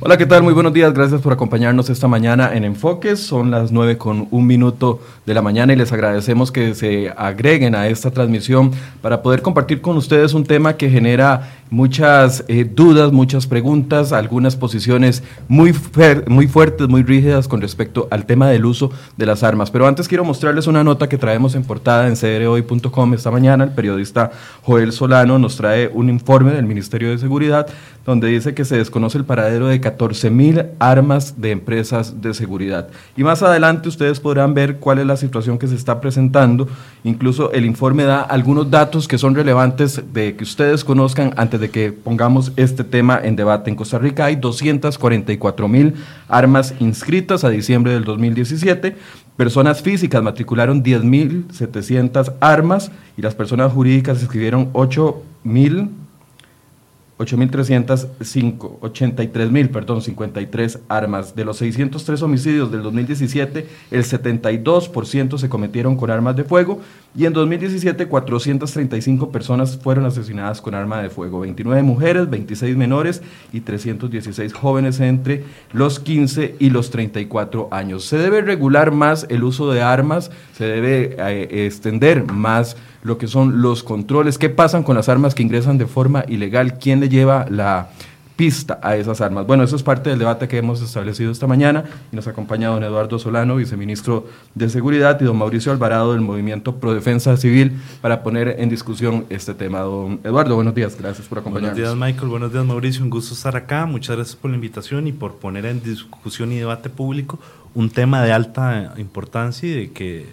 Hola, ¿qué tal? Muy buenos días. Gracias por acompañarnos esta mañana en Enfoques. Son las nueve con un minuto de la mañana y les agradecemos que se agreguen a esta transmisión para poder compartir con ustedes un tema que genera muchas eh, dudas, muchas preguntas, algunas posiciones muy, muy fuertes, muy rígidas con respecto al tema del uso de las armas. Pero antes quiero mostrarles una nota que traemos en portada en cdrhoy.com esta mañana. El periodista Joel Solano nos trae un informe del Ministerio de Seguridad donde dice que se desconoce el paradero de 14 mil armas de empresas de seguridad. Y más adelante ustedes podrán ver cuál es la situación que se está presentando. Incluso el informe da algunos datos que son relevantes de que ustedes conozcan antes de que pongamos este tema en debate. En Costa Rica hay 244 mil armas inscritas a diciembre del 2017. Personas físicas matricularon 10.700 armas y las personas jurídicas escribieron 8.000 8.305, 83.000, perdón, 53 armas. De los 603 homicidios del 2017, el 72% se cometieron con armas de fuego y en 2017 435 personas fueron asesinadas con arma de fuego, 29 mujeres, 26 menores y 316 jóvenes entre los 15 y los 34 años. Se debe regular más el uso de armas, se debe eh, extender más lo que son los controles, qué pasan con las armas que ingresan de forma ilegal, quién le lleva la pista a esas armas. Bueno, eso es parte del debate que hemos establecido esta mañana. Y nos acompaña don Eduardo Solano, viceministro de Seguridad, y don Mauricio Alvarado del Movimiento Pro Defensa Civil para poner en discusión este tema. Don Eduardo, buenos días, gracias por acompañarnos. Buenos días, Michael, buenos días, Mauricio, un gusto estar acá, muchas gracias por la invitación y por poner en discusión y debate público un tema de alta importancia y de que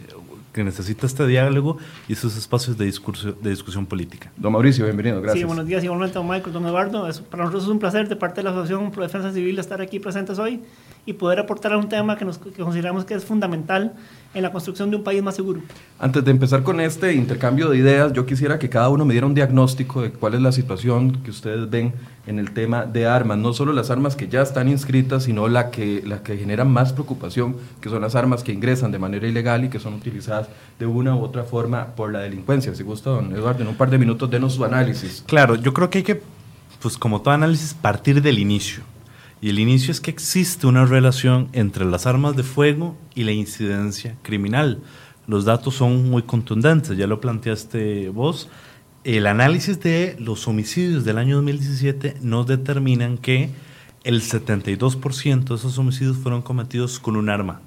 que necesita este diálogo y esos espacios de, discurso, de discusión política. Don Mauricio, bienvenido, gracias. Sí, buenos días, igualmente, don Michael, don Eduardo. para nosotros es un placer de parte de la Asociación Pro Defensa Civil estar aquí presentes hoy y poder aportar a un tema que, nos, que consideramos que es fundamental en la construcción de un país más seguro. Antes de empezar con este intercambio de ideas, yo quisiera que cada uno me diera un diagnóstico de cuál es la situación que ustedes ven en el tema de armas, no solo las armas que ya están inscritas, sino la que, la que generan más preocupación, que son las armas que ingresan de manera ilegal y que son utilizadas de una u otra forma por la delincuencia. Si gusta, don Eduardo, en un par de minutos denos su análisis. Claro, yo creo que hay que, pues como todo análisis, partir del inicio. Y el inicio es que existe una relación entre las armas de fuego y la incidencia criminal. Los datos son muy contundentes, ya lo planteaste vos. El análisis de los homicidios del año 2017 nos determinan que el 72% de esos homicidios fueron cometidos con un arma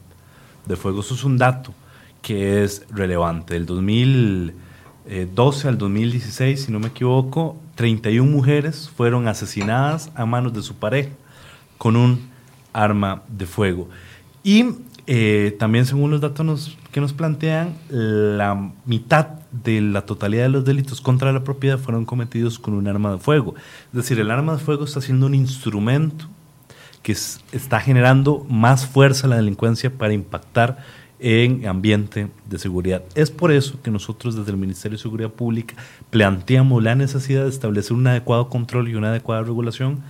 de fuego. Eso es un dato que es relevante. Del 2012 al 2016, si no me equivoco, 31 mujeres fueron asesinadas a manos de su pareja con un arma de fuego. Y eh, también según los datos que nos plantean, la mitad de la totalidad de los delitos contra la propiedad fueron cometidos con un arma de fuego. Es decir, el arma de fuego está siendo un instrumento que está generando más fuerza a la delincuencia para impactar en ambiente de seguridad. Es por eso que nosotros desde el Ministerio de Seguridad Pública planteamos la necesidad de establecer un adecuado control y una adecuada regulación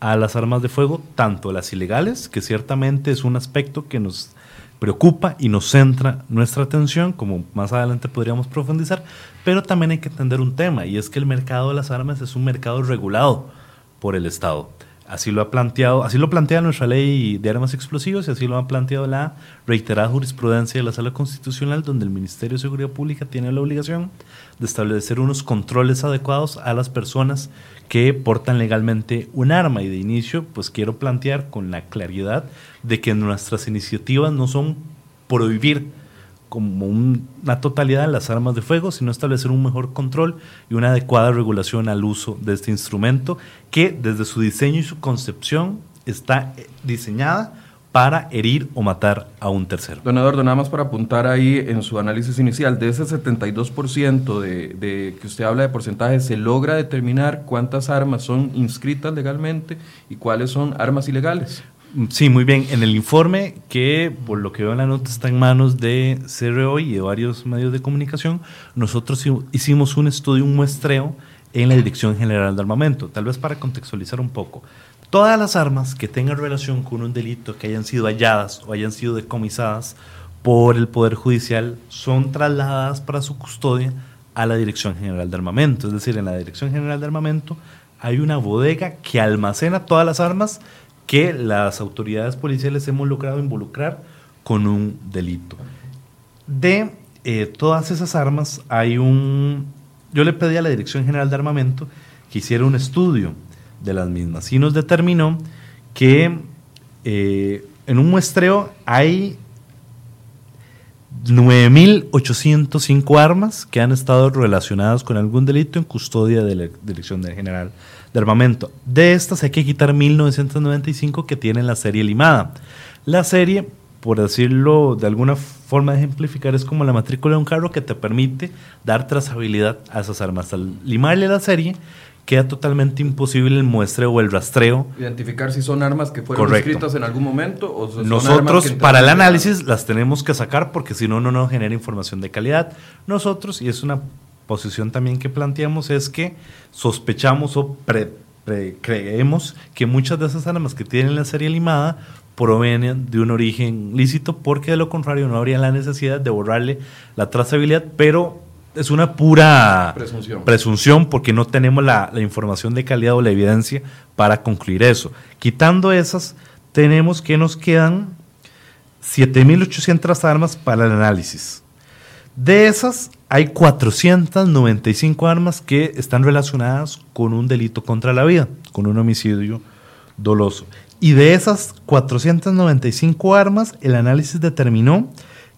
a las armas de fuego, tanto las ilegales, que ciertamente es un aspecto que nos preocupa y nos centra nuestra atención, como más adelante podríamos profundizar, pero también hay que entender un tema, y es que el mercado de las armas es un mercado regulado por el Estado. Así lo ha planteado, así lo plantea nuestra ley de armas explosivas y así lo ha planteado la reiterada jurisprudencia de la Sala Constitucional, donde el Ministerio de Seguridad Pública tiene la obligación de establecer unos controles adecuados a las personas que portan legalmente un arma. Y de inicio, pues quiero plantear con la claridad de que nuestras iniciativas no son prohibir como una totalidad las armas de fuego, sino establecer un mejor control y una adecuada regulación al uso de este instrumento que desde su diseño y su concepción está eh, diseñada para herir o matar a un tercero. Don Eduardo, nada más para apuntar ahí en su análisis inicial, de ese 72% de, de que usted habla de porcentaje, ¿se logra determinar cuántas armas son inscritas legalmente y cuáles son armas ilegales? Sí, muy bien. En el informe, que por lo que veo en la nota está en manos de CRO y de varios medios de comunicación, nosotros hicimos un estudio, un muestreo en la Dirección General de Armamento. Tal vez para contextualizar un poco. Todas las armas que tengan relación con un delito, que hayan sido halladas o hayan sido decomisadas por el Poder Judicial, son trasladadas para su custodia a la Dirección General de Armamento. Es decir, en la Dirección General de Armamento hay una bodega que almacena todas las armas que las autoridades policiales hemos logrado involucrar con un delito. De eh, todas esas armas hay un... Yo le pedí a la Dirección General de Armamento que hiciera un estudio de las mismas y nos determinó que eh, en un muestreo hay 9.805 armas que han estado relacionadas con algún delito en custodia de la Dirección General de Armamento. De estas hay que quitar 1.995 que tienen la serie limada. La serie, por decirlo de alguna forma de ejemplificar, es como la matrícula de un carro que te permite dar trazabilidad a esas armas. Al limarle la serie, queda totalmente imposible el muestreo o el rastreo. Identificar si son armas que fueron escritas en algún momento o son Nosotros, para el análisis, las tenemos que sacar porque si no, no nos genera información de calidad. Nosotros, y es una posición también que planteamos, es que sospechamos o creemos que muchas de esas armas que tienen la serie limada provienen de un origen lícito porque de lo contrario no habría la necesidad de borrarle la trazabilidad, pero es una pura presunción, porque no tenemos la, información de calidad o la evidencia para concluir eso. Quitando esas, tenemos que nos quedan 7.800 armas para el análisis. De esas, hay 495 armas que están relacionadas con un delito contra la vida, con un homicidio doloso. Y de esas 495 armas, el análisis determinó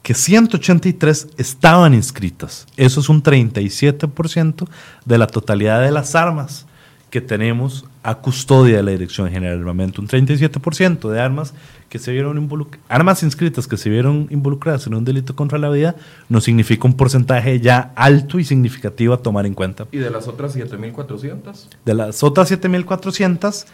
que 183 estaban inscritas. Eso es un 37% de la totalidad de las armas que tenemos a custodia de la Dirección General de Armamento. Un 37% de armas que se vieron armas inscritas que se vieron involucradas en un delito contra la vida no significa un porcentaje ya alto y significativo a tomar en cuenta. ¿Y de las otras 7.400? De las otras 7.400,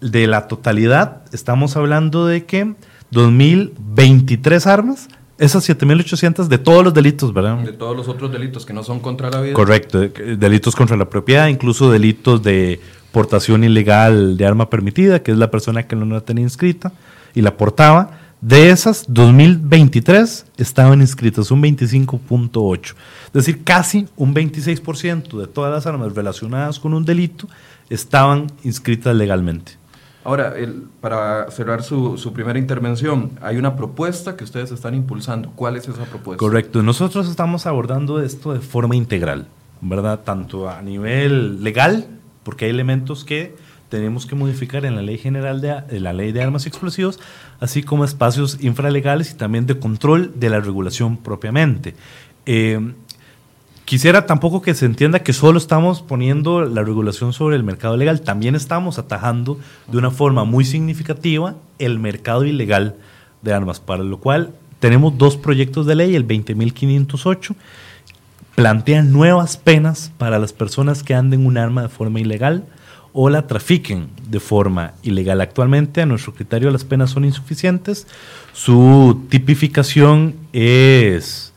de la totalidad, estamos hablando de que 2.023 armas esas 7.800 de todos los delitos, ¿verdad? De todos los otros delitos que no son contra la vida. Correcto, delitos contra la propiedad, incluso delitos de portación ilegal de arma permitida, que es la persona que no la tenía inscrita y la portaba. De esas, 2023 estaban inscritas, un 25.8. Es decir, casi un 26% de todas las armas relacionadas con un delito estaban inscritas legalmente. Ahora, el, para cerrar su, su, primera intervención, hay una propuesta que ustedes están impulsando. ¿Cuál es esa propuesta? Correcto. Nosotros estamos abordando esto de forma integral, ¿verdad? Tanto a nivel legal, porque hay elementos que tenemos que modificar en la ley general de, la ley de armas y explosivos, así como espacios infralegales y también de control de la regulación propiamente. Eh, Quisiera tampoco que se entienda que solo estamos poniendo la regulación sobre el mercado legal, también estamos atajando de una forma muy significativa el mercado ilegal de armas, para lo cual tenemos dos proyectos de ley, el 20.508 plantea nuevas penas para las personas que anden un arma de forma ilegal o la trafiquen de forma ilegal. Actualmente, a nuestro criterio, las penas son insuficientes. Su tipificación es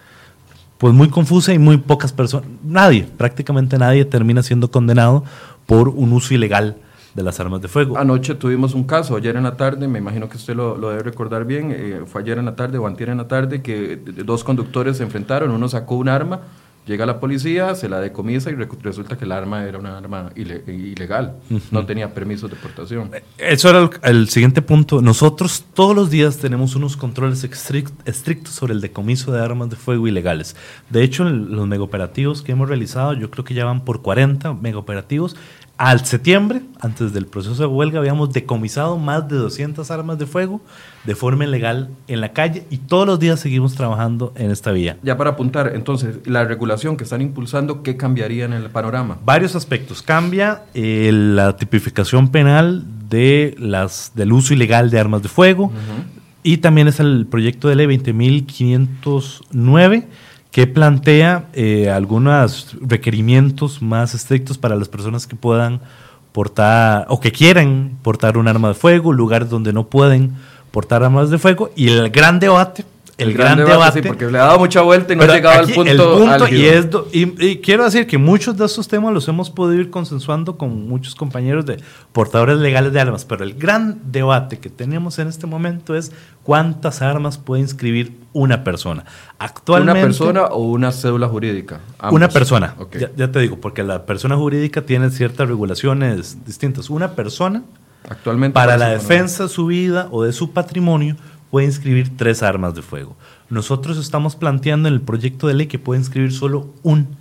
pues muy confusa y muy pocas personas, nadie, prácticamente nadie termina siendo condenado por un uso ilegal de las armas de fuego. Anoche tuvimos un caso, ayer en la tarde, me imagino que usted lo, debe recordar bien, eh, fue ayer en la tarde o antier en la tarde que dos conductores se enfrentaron, uno sacó un arma Llega la policía, se la decomisa y resulta que el arma era una arma ilegal, no tenía permiso de portación. Eso era el, siguiente punto. Nosotros todos los días tenemos unos controles estrictos sobre el decomiso de armas de fuego ilegales. De hecho, los megaoperativos que hemos realizado, yo creo que ya van por 40 megaoperativos al septiembre, antes del proceso de huelga, habíamos decomisado más de 200 armas de fuego de forma ilegal en la calle y todos los días seguimos trabajando en esta vía. Ya para apuntar, entonces, la regulación que están impulsando, ¿qué cambiaría en el panorama? Varios aspectos. Cambia eh, la tipificación penal de las, del uso ilegal de armas de fuego y también es el proyecto de ley 20.509 que plantea eh, algunos requerimientos más estrictos para las personas que puedan portar o que quieran portar un arma de fuego, lugares donde no pueden portar armas de fuego y el gran debate el, gran, debate, sí, porque le ha dado mucha vuelta y no ha llegado al punto, y, quiero decir que muchos de estos temas los hemos podido ir consensuando con muchos compañeros de portadores legales de armas, pero el gran debate que tenemos en este momento es cuántas armas puede inscribir una persona. Actualmente, ¿Una persona o una cédula jurídica? Una persona, ya, ya te digo, porque la persona jurídica tiene ciertas regulaciones distintas. Una persona Actualmente. Para la defensa de su vida o de su patrimonio, puede inscribir tres armas de fuego. Nosotros estamos planteando en el proyecto de ley que puede inscribir solo un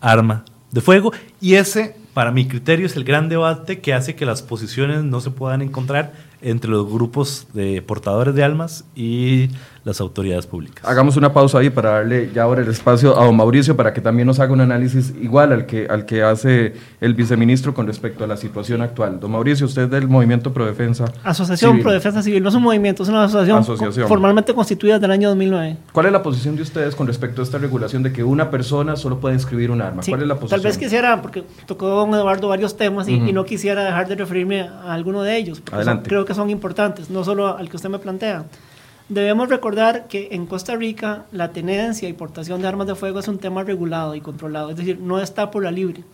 arma de fuego y ese, para mi criterio, es el gran debate que hace que las posiciones no se puedan encontrar entre los grupos de portadores de almas y las autoridades públicas. Hagamos una pausa ahí para darle ya ahora el espacio a don Mauricio para que también nos haga un análisis igual al que, al que hace el viceministro con respecto a la situación actual. Don Mauricio, usted es del Movimiento Pro Defensa Asociación Civil. Pro Defensa Civil, no es un movimiento, es una asociación, formalmente constituida desde el año 2009. ¿Cuál es la posición de ustedes con respecto a esta regulación de que una persona solo puede inscribir un arma? ¿Cuál es la posición? Tal vez quisiera, porque tocó don Eduardo varios temas y, y no quisiera dejar de referirme a alguno de ellos. Adelante. creo que son importantes, no solo al que usted me plantea. Debemos recordar que en Costa Rica la tenencia y portación de armas de fuego es un tema regulado y controlado, es decir, no está por la libre.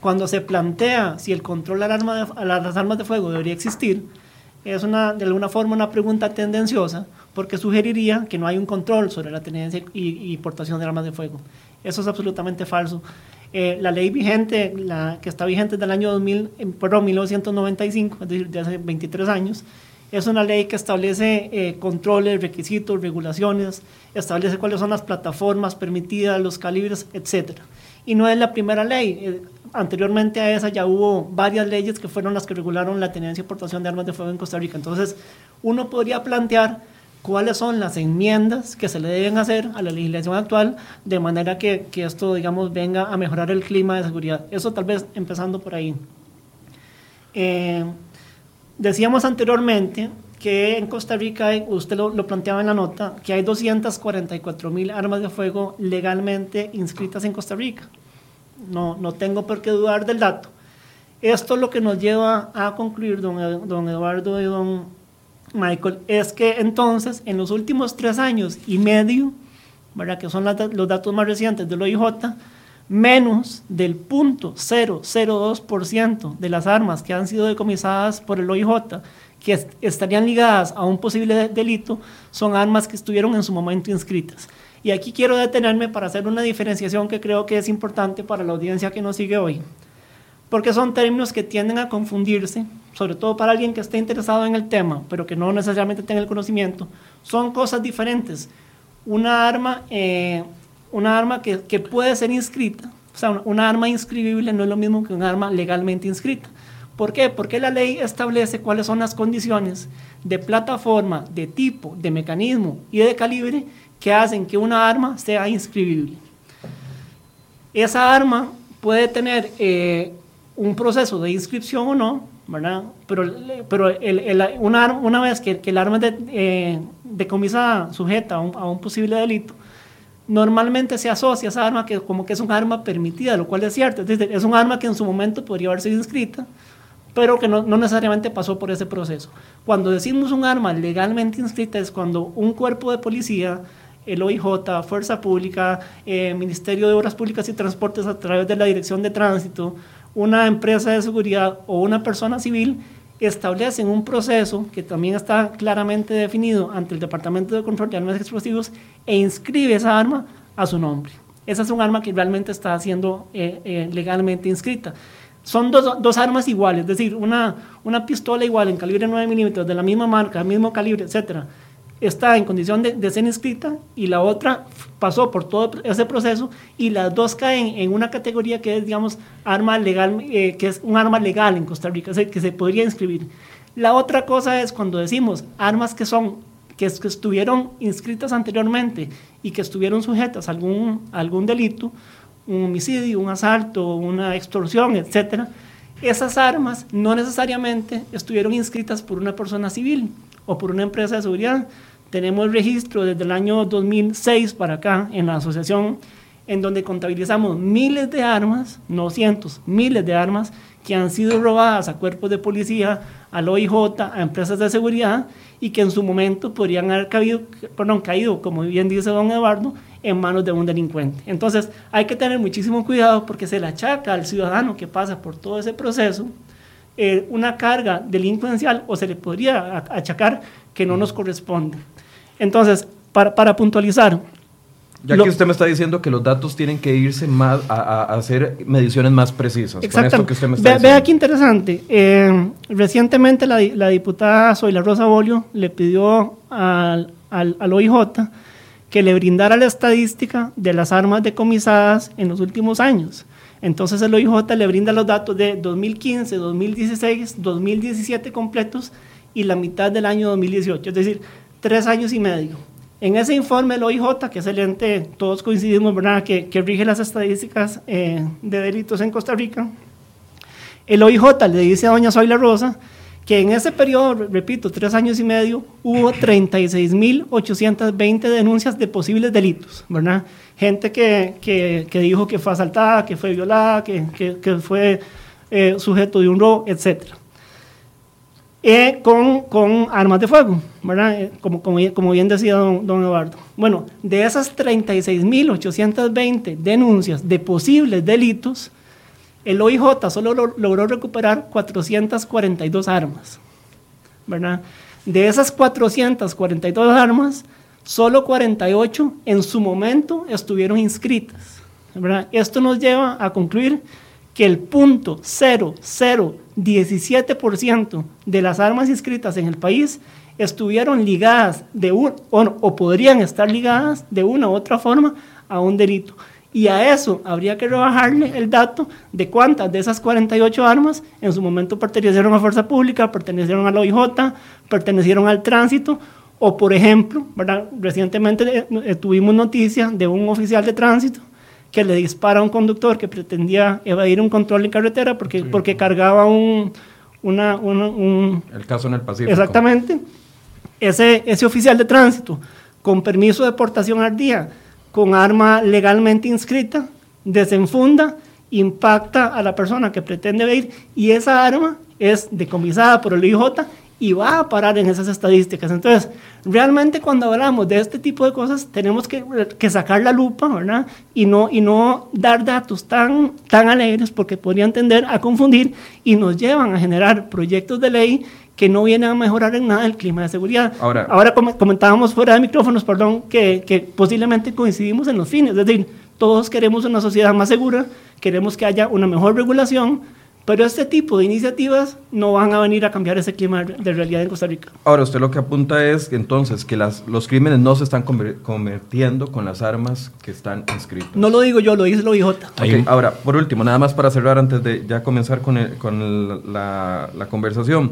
Cuando se plantea si el control a, las armas de fuego debería existir, es una, de alguna forma una pregunta tendenciosa porque sugeriría que no hay un control sobre la tenencia y, portación de armas de fuego. Eso es absolutamente falso. Eh, la ley vigente, la que está vigente desde el año 2000, perdón, 1995, es decir, de hace 23 años, es una ley que establece eh, controles, requisitos, regulaciones, establece cuáles son las plataformas permitidas, los calibres, etc. Y no es la primera ley. Eh, anteriormente a esa ya hubo varias leyes que fueron las que regularon la tenencia y portación de armas de fuego en Costa Rica. Entonces, uno podría plantear cuáles son las enmiendas que se le deben hacer a la legislación actual de manera que, que esto, digamos, venga a mejorar el clima de seguridad. Eso tal vez empezando por ahí. Eh, Decíamos anteriormente que en Costa Rica, usted lo, planteaba en la nota, que hay 244 mil armas de fuego legalmente inscritas en Costa Rica. No, no tengo por qué dudar del dato. Esto lo que nos lleva a concluir, don, Eduardo y don Michael, es que entonces en los últimos tres años y medio, ¿verdad? que son los datos más recientes del OIJ, menos del 0.002% de las armas que han sido decomisadas por el OIJ, que estarían ligadas a un posible delito, son armas que estuvieron en su momento inscritas. Y aquí quiero detenerme para hacer una diferenciación que creo que es importante para la audiencia que nos sigue hoy, porque son términos que tienden a confundirse, sobre todo para alguien que esté interesado en el tema, pero que no necesariamente tenga el conocimiento, son cosas diferentes. Una arma... Eh, una arma que, que, puede ser inscrita, o sea, una, arma inscribible no es lo mismo que un arma legalmente inscrita. ¿Por qué? Porque la ley establece cuáles son las condiciones de plataforma, de tipo, de mecanismo y de calibre que hacen que una arma sea inscribible. Esa arma puede tener eh, un proceso de inscripción o no, ¿verdad? Pero, pero el, el, una, una, vez que, el arma es de, eh, decomisada sujeta a un, a un posible delito, normalmente se asocia esa arma que como que es un arma permitida, lo cual es cierto. Es decir, es un arma que en su momento podría haber sido inscrita, pero que no, necesariamente pasó por ese proceso. Cuando decimos un arma legalmente inscrita es cuando un cuerpo de policía, el OIJ, Fuerza Pública, eh, Ministerio de Obras Públicas y Transportes a través de la Dirección de Tránsito, una empresa de seguridad o una persona civil establecen un proceso que también está claramente definido ante el Departamento de Control de Armas Explosivos e inscribe esa arma a su nombre. Esa es un arma que realmente está siendo eh, eh, legalmente inscrita. Son dos, dos, armas iguales, es decir, una, una pistola igual en calibre 9 milímetros, de la misma marca, mismo calibre, etcétera, está en condición de, ser inscrita y la otra pasó por todo ese proceso y las dos caen en una categoría que es, digamos, arma legal, eh, que es un arma legal en Costa Rica, que se podría inscribir. La otra cosa es cuando decimos armas que son que, estuvieron inscritas anteriormente y que estuvieron sujetas a algún, algún delito, un homicidio, un asalto, una extorsión, etcétera, esas armas no necesariamente estuvieron inscritas por una persona civil o por una empresa de seguridad, tenemos registro desde el año 2006 para acá en la asociación en donde contabilizamos miles de armas, no cientos, miles de armas que han sido robadas a cuerpos de policía, al OIJ, a empresas de seguridad y que en su momento podrían haber caído, perdón, caído, como bien dice don Eduardo, en manos de un delincuente. Entonces hay que tener muchísimo cuidado porque se le achaca al ciudadano que pasa por todo ese proceso eh, una carga delincuencial o se le podría achacar que no nos corresponde. Entonces, para, puntualizar, Ya que usted me está diciendo que los datos tienen que irse más a, hacer mediciones más precisas. Exacto. Vea qué interesante. Eh, recientemente la, la, diputada Zoila Rosa Bolio le pidió al, al, al, OIJ que le brindara la estadística de las armas decomisadas en los últimos años. Entonces el OIJ le brinda los datos de 2015, 2016, 2017 completos y la mitad del año 2018, es decir, tres años y medio. En ese informe el OIJ, que es el ente, todos coincidimos, ¿verdad?, que, que rige las estadísticas eh, de delitos en Costa Rica, el OIJ le dice a doña Zoila Rosa que en ese periodo, repito, tres años y medio, hubo 36.820 denuncias de posibles delitos, ¿verdad? Gente que, que, dijo que fue asaltada, que fue violada, que, que fue eh, sujeto de un robo, etcétera. Eh, con, con, armas de fuego, ¿verdad? Eh, como, como, como, bien decía don, don, Eduardo. Bueno, de esas 36.820 denuncias de posibles delitos, el OIJ solo logró recuperar 442 armas, ¿verdad? De esas 442 armas, solo 48 en su momento estuvieron inscritas, ¿verdad? Esto nos lleva a concluir que el punto 0017% de las armas inscritas en el país estuvieron ligadas de un, o, podrían estar ligadas de una u otra forma a un delito. Y a eso habría que rebajarle el dato de cuántas de esas 48 armas en su momento pertenecieron a Fuerza Pública, pertenecieron a la OIJ, pertenecieron al tránsito, o por ejemplo, ¿verdad? recientemente eh, tuvimos noticia de un oficial de tránsito que le dispara a un conductor que pretendía evadir un control en carretera porque, porque cargaba un, una, un... El caso en el Pacífico. Exactamente. Ese, ese oficial de tránsito, con permiso de portación al día, con arma legalmente inscrita, desenfunda, impacta a la persona que pretende evadir y esa arma es decomisada por el IJ y va a parar en esas estadísticas. Entonces, realmente cuando hablamos de este tipo de cosas, tenemos que, que, sacar la lupa, ¿verdad? Y no, y no dar datos tan, tan alegres porque podrían tender a confundir y nos llevan a generar proyectos de ley que no vienen a mejorar en nada el clima de seguridad. Ahora, Ahora comentábamos fuera de micrófonos, perdón, que, que posiblemente coincidimos en los fines, es decir, todos queremos una sociedad más segura, queremos que haya una mejor regulación, pero este tipo de iniciativas no van a venir a cambiar ese clima de realidad en Costa Rica. Ahora, usted lo que apunta es entonces que las, los crímenes no se están convirtiendo con las armas que están inscritas. No lo digo yo, lo dice el OIJ. Okay, ahora, por último, nada más para cerrar antes de ya comenzar con, con la, la conversación.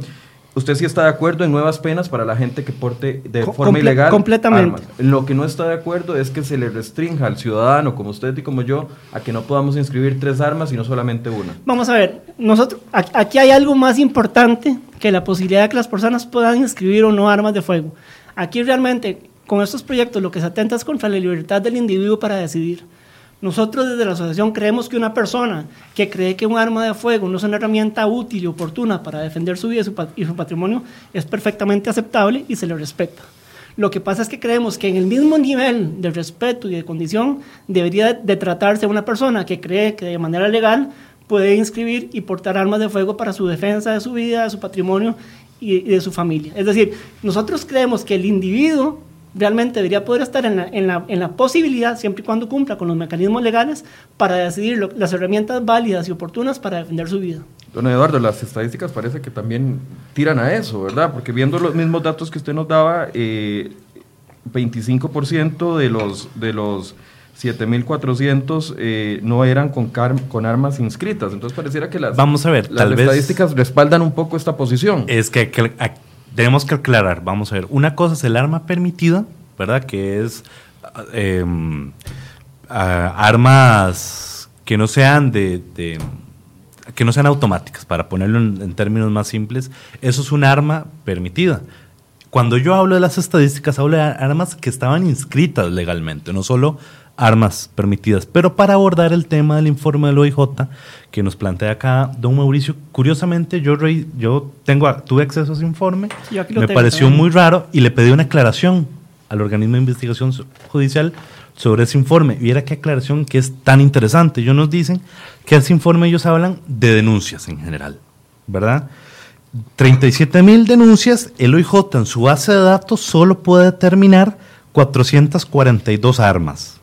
¿Usted sí está de acuerdo en nuevas penas para la gente que porte de forma ilegal completamente. Lo que no está de acuerdo es que se le restrinja al ciudadano como usted y como yo a que no podamos inscribir tres armas y no solamente una. Vamos a ver, nosotros aquí hay algo más importante que la posibilidad de que las personas puedan inscribir o no armas de fuego. Aquí realmente con estos proyectos lo que se atenta es contra la libertad del individuo para decidir. Nosotros desde la asociación creemos que una persona que cree que un arma de fuego no es una herramienta útil y oportuna para defender su vida y su, patrimonio es perfectamente aceptable y se le respeta. Lo que pasa es que creemos que en el mismo nivel de respeto y de condición debería de tratarse una persona que cree que de manera legal puede inscribir y portar armas de fuego para su defensa de su vida, de su patrimonio y de su familia. Es decir, nosotros creemos que el individuo realmente debería poder estar en la, en, la, en la, posibilidad, siempre y cuando cumpla con los mecanismos legales, para decidir las herramientas válidas y oportunas para defender su vida. Don Eduardo, las estadísticas parece que también tiran a eso, ¿verdad? Porque viendo los mismos datos que usted nos daba, eh, 25% de los, de los 7.400 eh, no eran con, con armas inscritas. Entonces pareciera que las, Vamos a ver, las estadísticas respaldan un poco esta posición. Es que, que tenemos que aclarar, vamos a ver, una cosa es el arma permitida, ¿verdad? Que es em, armas que no sean de, que no sean automáticas, para ponerlo en, términos más simples, eso es un arma permitida. Cuando yo hablo de las estadísticas, hablo de armas que estaban inscritas legalmente, no solo armas permitidas. Pero para abordar el tema del informe del OIJ que nos plantea acá don Mauricio, curiosamente yo, yo tengo, tuve acceso a ese informe, me pareció muy raro y le pedí una aclaración al organismo de investigación judicial sobre ese informe. Y era qué aclaración que es tan interesante. Ellos nos dicen que ese informe ellos hablan de denuncias en general, ¿verdad? 37 mil denuncias, el OIJ en su base de datos solo puede determinar 442 armas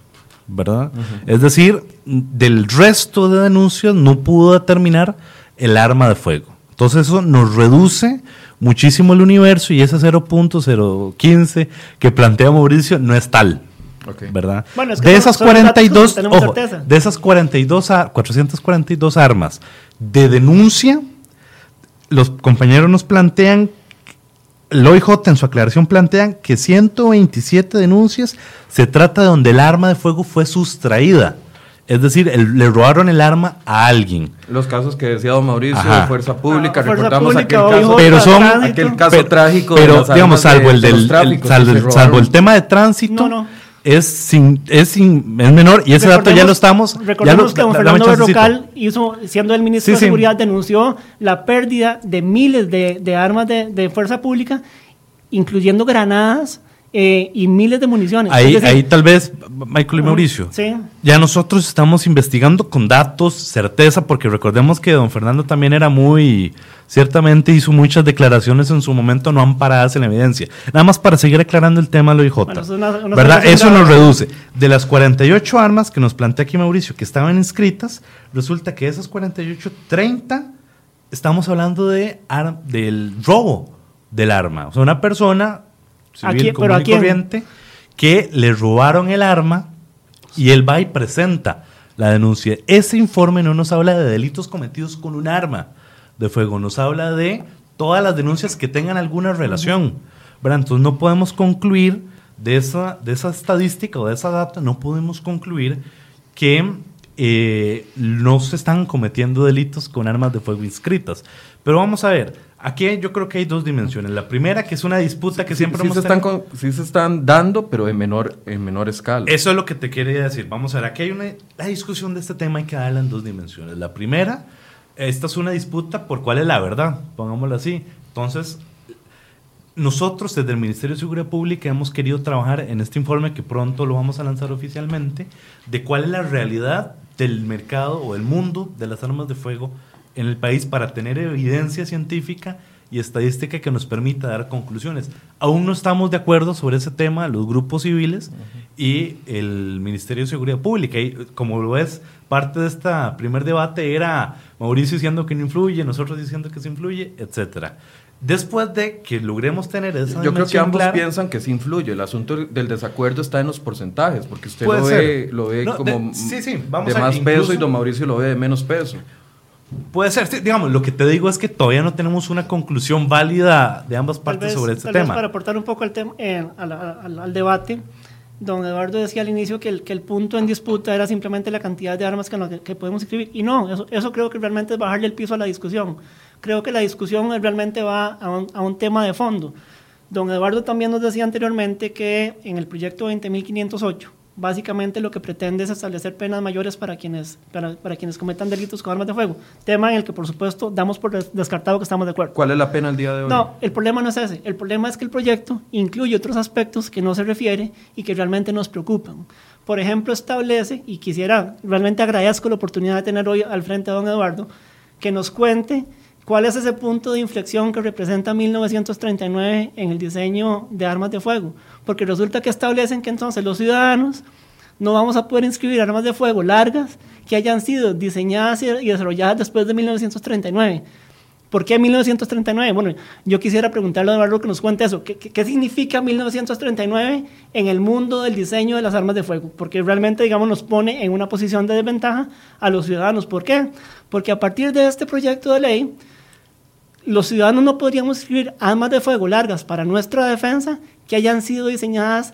¿verdad? Es decir, del resto de denuncias no pudo determinar el arma de fuego. Entonces eso nos reduce muchísimo el universo y ese 0.015 que plantea Mauricio no es tal. ¿Verdad? de, esas 42, de esas 42, 442 armas de denuncia, los compañeros nos plantean, el OIJ en su aclaración plantean que 127 denuncias se trata de donde el arma de fuego fue sustraída. Es decir, le robaron el arma a alguien. Los casos que decía don Mauricio de Fuerza Pública, recordamos aquel, caso, pero son, aquel caso trágico. Pero, digamos, salvo, el, del, salvo, el tema de tránsito, Es, sin, es, sin, es menor y ese dato ya lo estamos. Recordemos que don Fernando Berrocal hizo, siendo el ministro de Seguridad, denunció la pérdida de miles de, de armas de, de fuerza pública, incluyendo granadas, eh, y miles de municiones. Ahí, ahí tal vez, Michael y Mauricio, ya nosotros estamos investigando con datos, certeza, porque recordemos que don Fernando también era muy, ciertamente hizo muchas declaraciones en su momento no amparadas en evidencia. Nada más para seguir aclarando el tema lo IJ. ¿Verdad? Eso nos reduce. De las 48 armas que nos plantea aquí Mauricio que estaban inscritas, resulta que esas 48, 30, estamos hablando de del robo del arma. O sea, una persona civil común y corriente que le robaron el arma y él va y presenta la denuncia. Ese informe no nos habla de delitos cometidos con un arma de fuego, nos habla de todas las denuncias que tengan alguna relación. Entonces no podemos concluir de esa, de esa estadística o de esa data, no podemos concluir que eh, no se están cometiendo delitos con armas de fuego inscritas. Pero vamos a ver, Aquí yo creo que hay dos dimensiones. La primera, que es una disputa que siempre sí, se están sí se están dando, pero en menor, en menor escala. Eso es lo que te quería decir. Vamos a ver, aquí hay una la discusión de este tema hay que darla en dos dimensiones. La primera, esta es una disputa por cuál es la verdad, pongámoslo así. Entonces, nosotros desde el Ministerio de Seguridad Pública hemos querido trabajar en este informe que pronto lo vamos a lanzar oficialmente, de cuál es la realidad del mercado o el mundo de las armas de fuego en el país para tener evidencia científica y estadística que nos permita dar conclusiones. Aún no estamos de acuerdo sobre ese tema, los grupos civiles y el Ministerio de Seguridad Pública. Y como lo ves, parte de este primer debate era Mauricio diciendo que no influye, nosotros diciendo que sí influye, etcétera. Después de que logremos tener esa Yo creo que ambos piensan que sí influye. El asunto del desacuerdo está en los porcentajes, porque usted lo ve, lo ve, como de, más peso y don Mauricio lo ve de menos peso. Puede ser, digamos, lo que te digo es que todavía no tenemos una conclusión válida de ambas partes sobre este tema. para aportar un poco al, tema, eh, al, debate, don Eduardo decía al inicio que el, que el punto en disputa era simplemente la cantidad de armas que, que, podemos escribir. Y no, eso, eso, creo que realmente es bajarle el piso a la discusión. Creo que la discusión realmente va a un, a un tema de fondo. Don Eduardo también nos decía anteriormente que en el proyecto 20.508 básicamente lo que pretende es establecer penas mayores para quienes, para, para, quienes cometan delitos con armas de fuego. Tema en el que, por supuesto, damos por descartado que estamos de acuerdo. ¿Cuál es la pena el día de hoy? No, el problema no es ese. El problema es que el proyecto incluye otros aspectos que no se refiere y que realmente nos preocupan. Por ejemplo, establece, y quisiera, realmente agradezco la oportunidad de tener hoy al frente a don Eduardo, que nos cuente cuál es ese punto de inflexión que representa 1939 en el diseño de armas de fuego porque resulta que establecen que entonces los ciudadanos no vamos a poder inscribir armas de fuego largas que hayan sido diseñadas y desarrolladas después de 1939. ¿Por qué 1939? Bueno, yo quisiera preguntarle a Eduardo que nos cuente eso. ¿Qué, ¿Qué, significa 1939 en el mundo del diseño de las armas de fuego? Porque realmente, digamos, nos pone en una posición de desventaja a los ciudadanos. ¿Por qué? Porque a partir de este proyecto de ley, los ciudadanos no podríamos inscribir armas de fuego largas para nuestra defensa que hayan sido diseñadas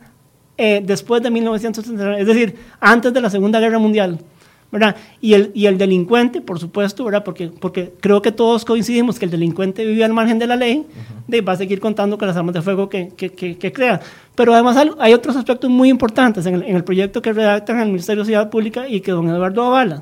eh, después de 1939, es decir, antes de la Segunda Guerra Mundial. ¿verdad? Y, el, y el delincuente, por supuesto, ¿verdad? Porque, porque creo que todos coincidimos que el delincuente vive al margen de la ley, de, va a seguir contando con las armas de fuego que, que, que, crea. Pero además hay, otros aspectos muy importantes en el, en el proyecto que redactan el Ministerio de Ciudad Pública y que don Eduardo avala.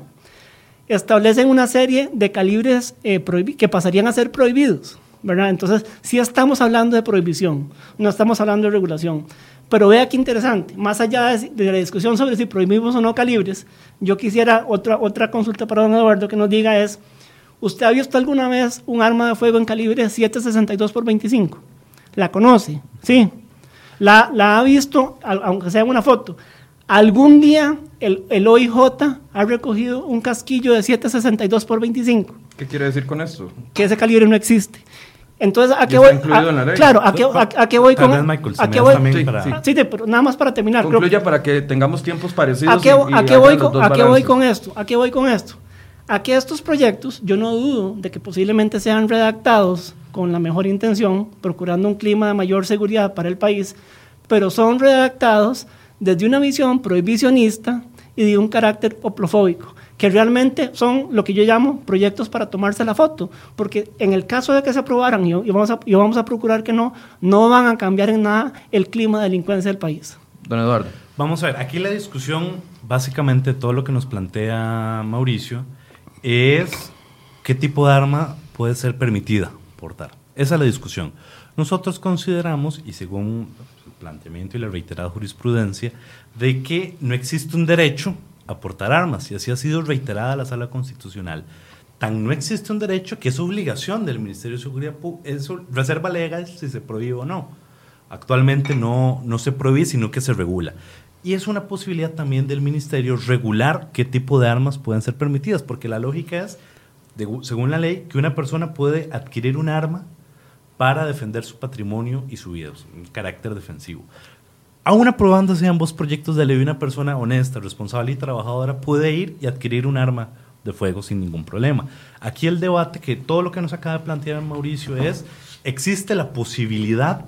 Establecen una serie de calibres eh, que pasarían a ser prohibidos. Entonces, sí estamos hablando de prohibición, no estamos hablando de regulación. Pero vea qué interesante, más allá de, la discusión sobre si prohibimos o no calibres, yo quisiera otra, otra consulta para don Eduardo que nos diga es, ¿usted ha visto alguna vez un arma de fuego en calibre 7.62 por 25? ¿La conoce? Sí. ¿La, la ha visto, aunque sea en una foto? Algún día el, el OIJ ha recogido un casquillo de 7.62 por 25. ¿Qué quiere decir con esto? Que ese calibre no existe. Entonces, ¿a ¿Y qué está voy? incluido a- en la ley? Claro, ¿a qué, a- a qué voy Tal con Michael, ¿a qué voy? también Sí, para- sí. Sí, sí, pero nada más para terminar. creo- Concluya para que tengamos tiempos parecidos. ¿A qué, y- a qué voy, con, a qué voy con esto? ¿A qué voy con esto? A que estos proyectos, yo no dudo de que posiblemente sean redactados con la mejor intención, procurando un clima de mayor seguridad para el país, pero son redactados desde una visión prohibicionista y de un carácter oplofóbico, que realmente son lo que yo llamo proyectos para tomarse la foto, porque en el caso de que se aprobaran, y, y vamos, a, y vamos a procurar que no, no van a cambiar en nada el clima de delincuencia del país. Don Eduardo. Vamos a ver, aquí la discusión, básicamente todo lo que nos plantea Mauricio, es qué tipo de arma puede ser permitida portar. Esa es la discusión. Nosotros consideramos, y según planteamiento y la reiterada jurisprudencia, de que no existe un derecho a portar armas, y así ha sido reiterada la Sala Constitucional. Tan no existe un derecho que es obligación del Ministerio de Seguridad Pública, es reserva legal si se prohíbe o no. Actualmente no, no se prohíbe, sino que se regula. Y es una posibilidad también del ministerio regular qué tipo de armas pueden ser permitidas, porque la lógica es, de- según la ley, que una persona puede adquirir un arma para defender su patrimonio y su vida, un carácter defensivo. Aún aprobándose ambos proyectos de ley, una persona honesta, responsable y trabajadora puede ir y adquirir un arma de fuego sin ningún problema. Aquí el debate que todo lo que nos acaba de plantear Mauricio es, ¿existe la posibilidad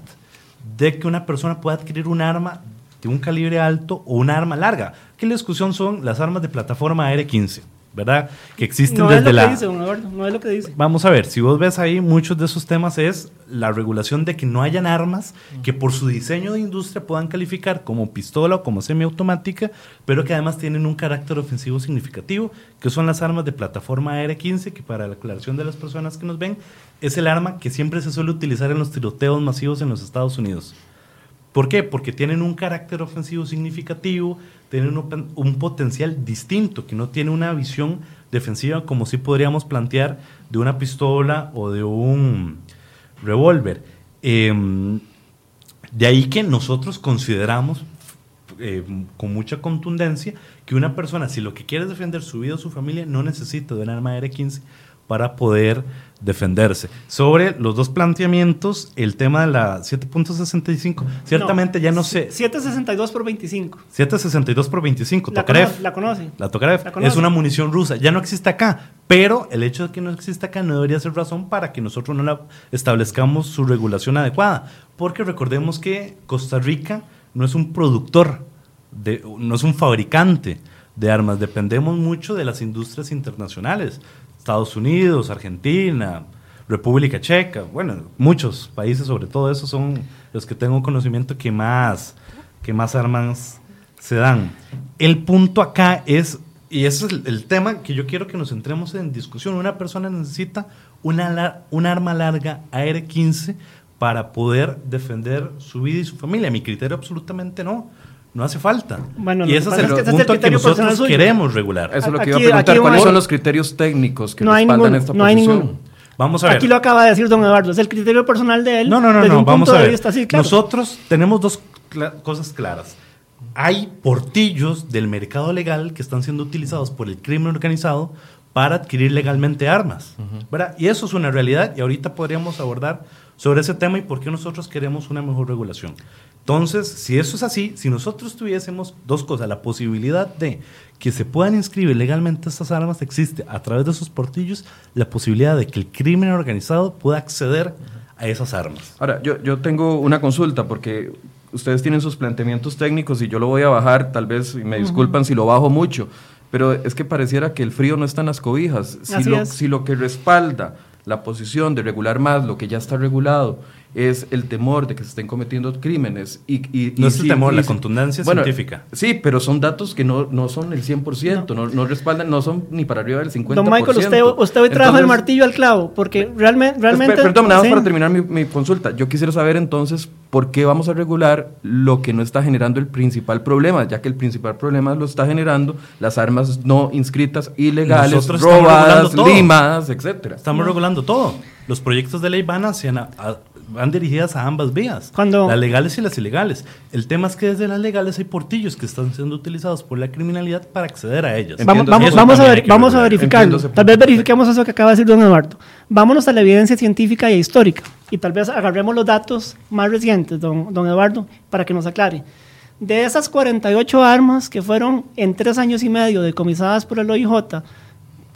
de que una persona pueda adquirir un arma de un calibre alto o un arma larga? Aquí la discusión son las armas de plataforma AR-15, ¿verdad? Que existen No es desde lo la... que dice, Eduardo, no es lo que dice. Vamos a ver, si vos ves ahí, muchos de esos temas es la regulación de que no hayan armas que por su diseño de industria puedan calificar como pistola o como semiautomática, pero que además tienen un carácter ofensivo significativo, que son las armas de plataforma AR-15, que para la aclaración de las personas que nos ven, es el arma que siempre se suele utilizar en los tiroteos masivos en los Estados Unidos. ¿Por qué? Porque tienen un carácter ofensivo significativo, tienen un, potencial distinto, que no tiene una visión defensiva como si podríamos plantear de una pistola o de un revólver. Eh, de ahí que nosotros consideramos eh, con mucha contundencia que una persona, si lo que quiere es defender su vida o su familia, no necesita de un arma R-15 para poder defenderse. Sobre los dos planteamientos, el tema de la 7.65, ciertamente ya no sé. 762 por 25. 762 por 25, La Tokarev. conoce, la conoce. La Tokarev La conoce. es una munición rusa, ya no existe acá, pero el hecho de que no exista acá no debería ser razón para que nosotros no la establezcamos su regulación adecuada, porque recordemos que Costa Rica no es un productor, de, no es un fabricante de armas, dependemos mucho de las industrias internacionales, Estados Unidos, Argentina, República Checa, bueno, muchos países, sobre todo esos son los que tengo conocimiento que más, que más armas se dan. El punto acá es, y ese es el, tema que yo quiero que nos centremos en discusión, una persona necesita una, un arma larga AR-15 para poder defender su vida y su familia. Mi criterio absolutamente no. No hace falta. Bueno, y que es el es que ese es el punto que nosotros suyo. queremos regular. Eso es lo que Aquí- iba a preguntar. aquí ¿Cuáles son los criterios técnicos que No hay respaldan ninguno, esta no hay ninguno. Vamos a ver. Aquí lo acaba de decir don Eduardo, es el criterio personal de él. No, no, no, desde no, un vamos punto a ver. vista claro. Nosotros tenemos dos cla- cosas claras. Hay portillos del mercado legal que están siendo utilizados por el crimen organizado para adquirir legalmente armas. ¿verdad? Y eso es una realidad y ahorita podríamos abordar sobre ese tema y por qué nosotros queremos una mejor regulación. Entonces, si eso es así, si nosotros tuviésemos dos cosas, la posibilidad de que se puedan inscribir legalmente estas armas, existe a través de esos portillos la posibilidad de que el crimen organizado pueda acceder a esas armas. Ahora, yo, yo tengo una consulta porque ustedes tienen sus planteamientos técnicos y yo lo voy a bajar, tal vez, y me disculpan si lo bajo mucho, pero es que pareciera que el frío no está en las cobijas. Si, Así lo, es. si lo que respalda la posición de regular más lo que ya está regulado es el temor de que se estén cometiendo crímenes y... y- No y es el temor, y la contundencia Bueno, científica. Sí, pero son datos que no, no son el 100%, no. No, respaldan, no son ni para arriba del 50%. Don Michael, usted, usted hoy trajo el martillo al clavo, porque realmente... realmente Perdón, nada más sí. para terminar mi, mi consulta. Yo quisiera saber entonces por qué vamos a regular lo que no está generando el principal problema, ya que el principal problema lo está generando las armas no inscritas, ilegales, robadas, regulando todo. limadas, etcétera. Estamos regulando todo. Los proyectos de ley van hacia, a- van dirigidas a ambas vías, Cuando- las legales y las ilegales. El tema es que desde las legales hay portillos que están siendo utilizados por la criminalidad para acceder a ellas. Vamos, vamos, eso vamos, a, ver- vamos a verificarlo. Tal vez verifiquemos eso que acaba de decir don Eduardo. Vámonos a la evidencia científica e histórica y tal vez agarremos los datos más recientes, don, don Eduardo, para que nos aclare. De esas 48 armas que fueron en tres años y medio decomisadas por el OIJ,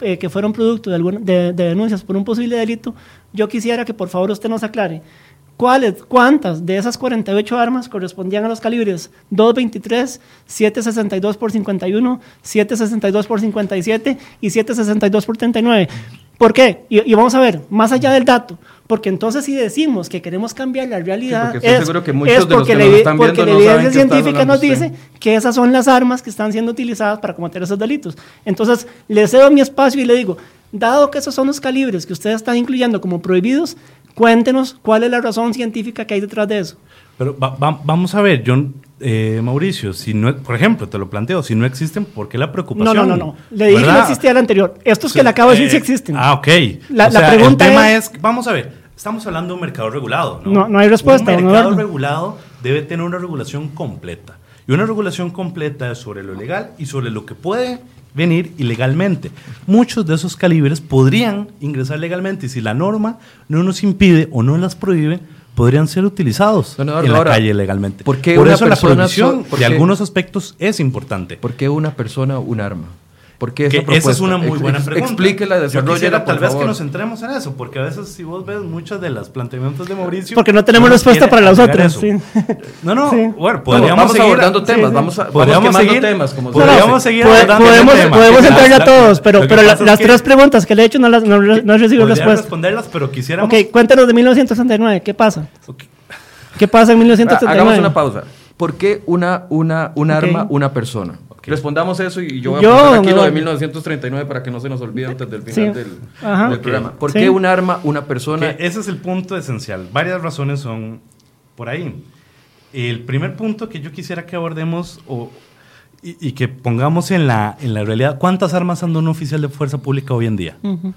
eh, que fueron producto de, alguna- de- de denuncias por un posible delito, yo quisiera que por favor usted nos aclare cuáles, cuántas de esas 48 armas correspondían a los calibres 223, 762 por 51, 762 por 57 y 762 por 39. ¿Por qué? Y, y vamos a ver, más allá del dato, porque entonces si decimos que queremos cambiar la realidad, es, seguro que porque, que la, no evidencia científica nos usted. dice que esas son las armas que están siendo utilizadas para cometer esos delitos. Entonces, le cedo mi espacio y le digo, dado que esos son los calibres que ustedes están incluyendo como prohibidos, cuéntenos cuál es la razón científica que hay detrás de eso. Pero va- va- vamos a ver, John, eh, Mauricio, si no, por ejemplo, te lo planteo, si no existen, ¿por qué la No, preocupación? no, no, no. Le dije que no existía el anterior. Estos que le acabo de decir sí eh, existen. Ah, ok. La- O la sea, pregunta el tema es- es, vamos a ver, estamos hablando de un mercado regulado, ¿no? No- no hay respuesta, Un mercado regulado debe tener una regulación completa. Y una regulación completa es sobre lo legal y sobre lo que puede venir ilegalmente. Muchos de esos calibres podrían ingresar legalmente y si la norma no nos impide o no las prohíbe, podrían ser utilizados Eduardo, en la ahora, calle legalmente. ¿por qué Por una eso la prohibición so- de algunos aspectos es importante. ¿Por qué una persona, un arma? ¿Por qué esa Que esa es una muy Ex- buena pregunta. Explíquela, por tal vez favor. que nos centremos en eso, porque a veces si vos ves muchos de los planteamientos de Mauricio... Porque no tenemos respuesta para las otras, sí. No, no, Sí. bueno, No, podríamos vamos seguir... abordando temas, sí. vamos, a, Podríamos seguir- temas. Como podríamos seguir abordando podemos tema. podemos entrarle a todos, pero, pero la- las que tres preguntas que le he hecho no, las, no, no podría respuesta. responderlas, pero quisiéramos... Ok, cuéntanos de 1969. ¿Qué pasa? Ok. ¿Qué pasa en Ah, 1939? Hagamos una pausa. ¿Por qué una, una, un arma, una persona? Respondamos eso y yo voy a Yo, apuntar aquí lo de Eduardo. 1939 para que no se nos olvide antes del Sí. final del, Ajá. del Ok. programa. ¿Por Sí. qué un arma, una persona? Que ese es el punto esencial. Varias razones son por ahí. El primer punto que yo quisiera que abordemos o, y, y que pongamos en la, en la realidad, ¿cuántas armas anda un oficial de fuerza pública hoy en día? Ujú.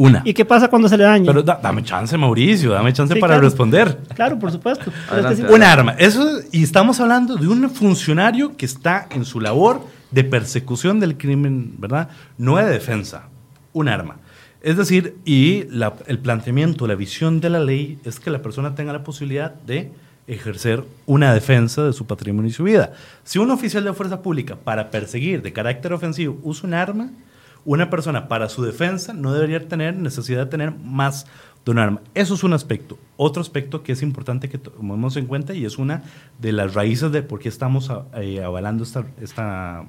Una. ¿Y qué pasa cuando se le daña? Pero da- dame chance, Mauricio, dame chance Sí, para claro. responder. Claro, por supuesto. Pero es que Adelante. sí- Un arma. Eso, y estamos hablando de un funcionario que está en su labor de persecución del crimen, ¿verdad? No de defensa. Un arma. Es decir, y la- el planteamiento, la visión de la ley es que la persona tenga la posibilidad de ejercer una defensa de su patrimonio y su vida. Si un oficial de fuerza pública para perseguir de carácter ofensivo usa un arma, una persona para su defensa no debería tener necesidad de tener más de un arma. Eso es un aspecto. Otro aspecto que es importante que tomemos en cuenta y es una de las raíces de por qué estamos eh, avalando esta, esta-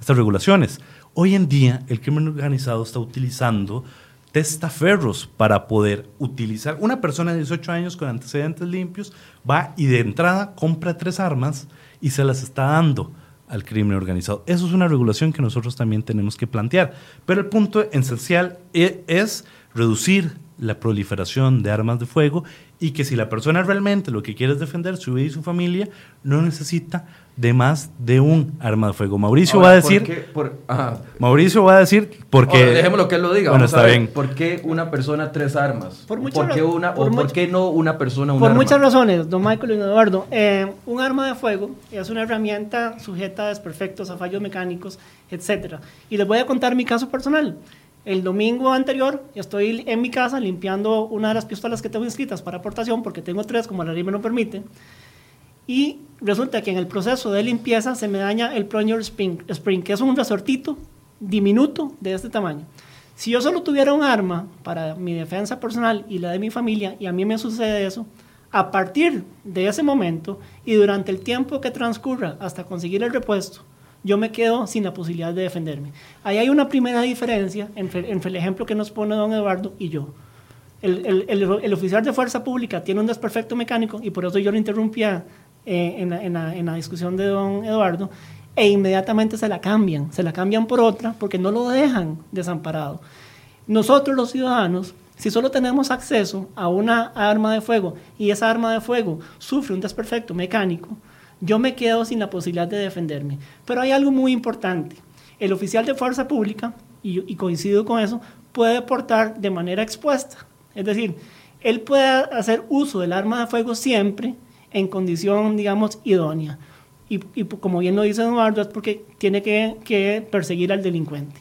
estas regulaciones. Hoy en día el crimen organizado está utilizando testaferros para poder utilizar. Una persona de 18 años con antecedentes limpios va y de entrada compra tres armas y se las está dando al crimen organizado. Eso es una regulación que nosotros también tenemos que plantear. Pero el punto esencial e- es reducir la proliferación de armas de fuego y que si la persona realmente lo que quiere es defender su vida y su familia, no necesita de más de un arma de fuego. Mauricio Ahora, va a ¿por decir, qué? Por- ajá. Mauricio va a decir porque Ahora, dejémoslo que él lo diga. Bueno, Vamos a está ver, bien. ¿Por qué una persona tres armas? Por muchas qué ra- una por o por qué no una persona un Por arma? muchas razones, don Michael y don Eduardo. Eh, un arma de fuego es una herramienta sujeta a desperfectos, a fallos mecánicos, etc. Y les voy a contar mi caso personal. El domingo anterior estoy en mi casa limpiando una de las pistolas que tengo inscritas para aportación, porque tengo tres, como la ley me lo permite. Y resulta que en el proceso de limpieza se me daña el plunger spring, spring, que es un resortito diminuto de este tamaño. Si yo solo tuviera un arma para mi defensa personal y la de mi familia, y a mí me sucede eso, a partir de ese momento y durante el tiempo que transcurra hasta conseguir el repuesto, yo me quedo sin la posibilidad de defenderme. Ahí hay una primera diferencia entre, el ejemplo que nos pone don Eduardo y yo. El, el- el- el oficial de fuerza pública tiene un desperfecto mecánico y por eso yo lo interrumpía eh, en, la, en la- en la discusión de don Eduardo e inmediatamente se la cambian, se la cambian por otra porque no lo dejan desamparado. Nosotros los ciudadanos, si solo tenemos acceso a una arma de fuego y esa arma de fuego sufre un desperfecto mecánico, yo me quedo sin la posibilidad de defenderme. Pero hay algo muy importante. El oficial de fuerza pública, y, coincido con eso, puede portar de manera expuesta. Es decir, él puede hacer uso del arma de fuego siempre en condición, digamos, idónea. Y, como bien lo dice Eduardo, es porque tiene que perseguir al delincuente.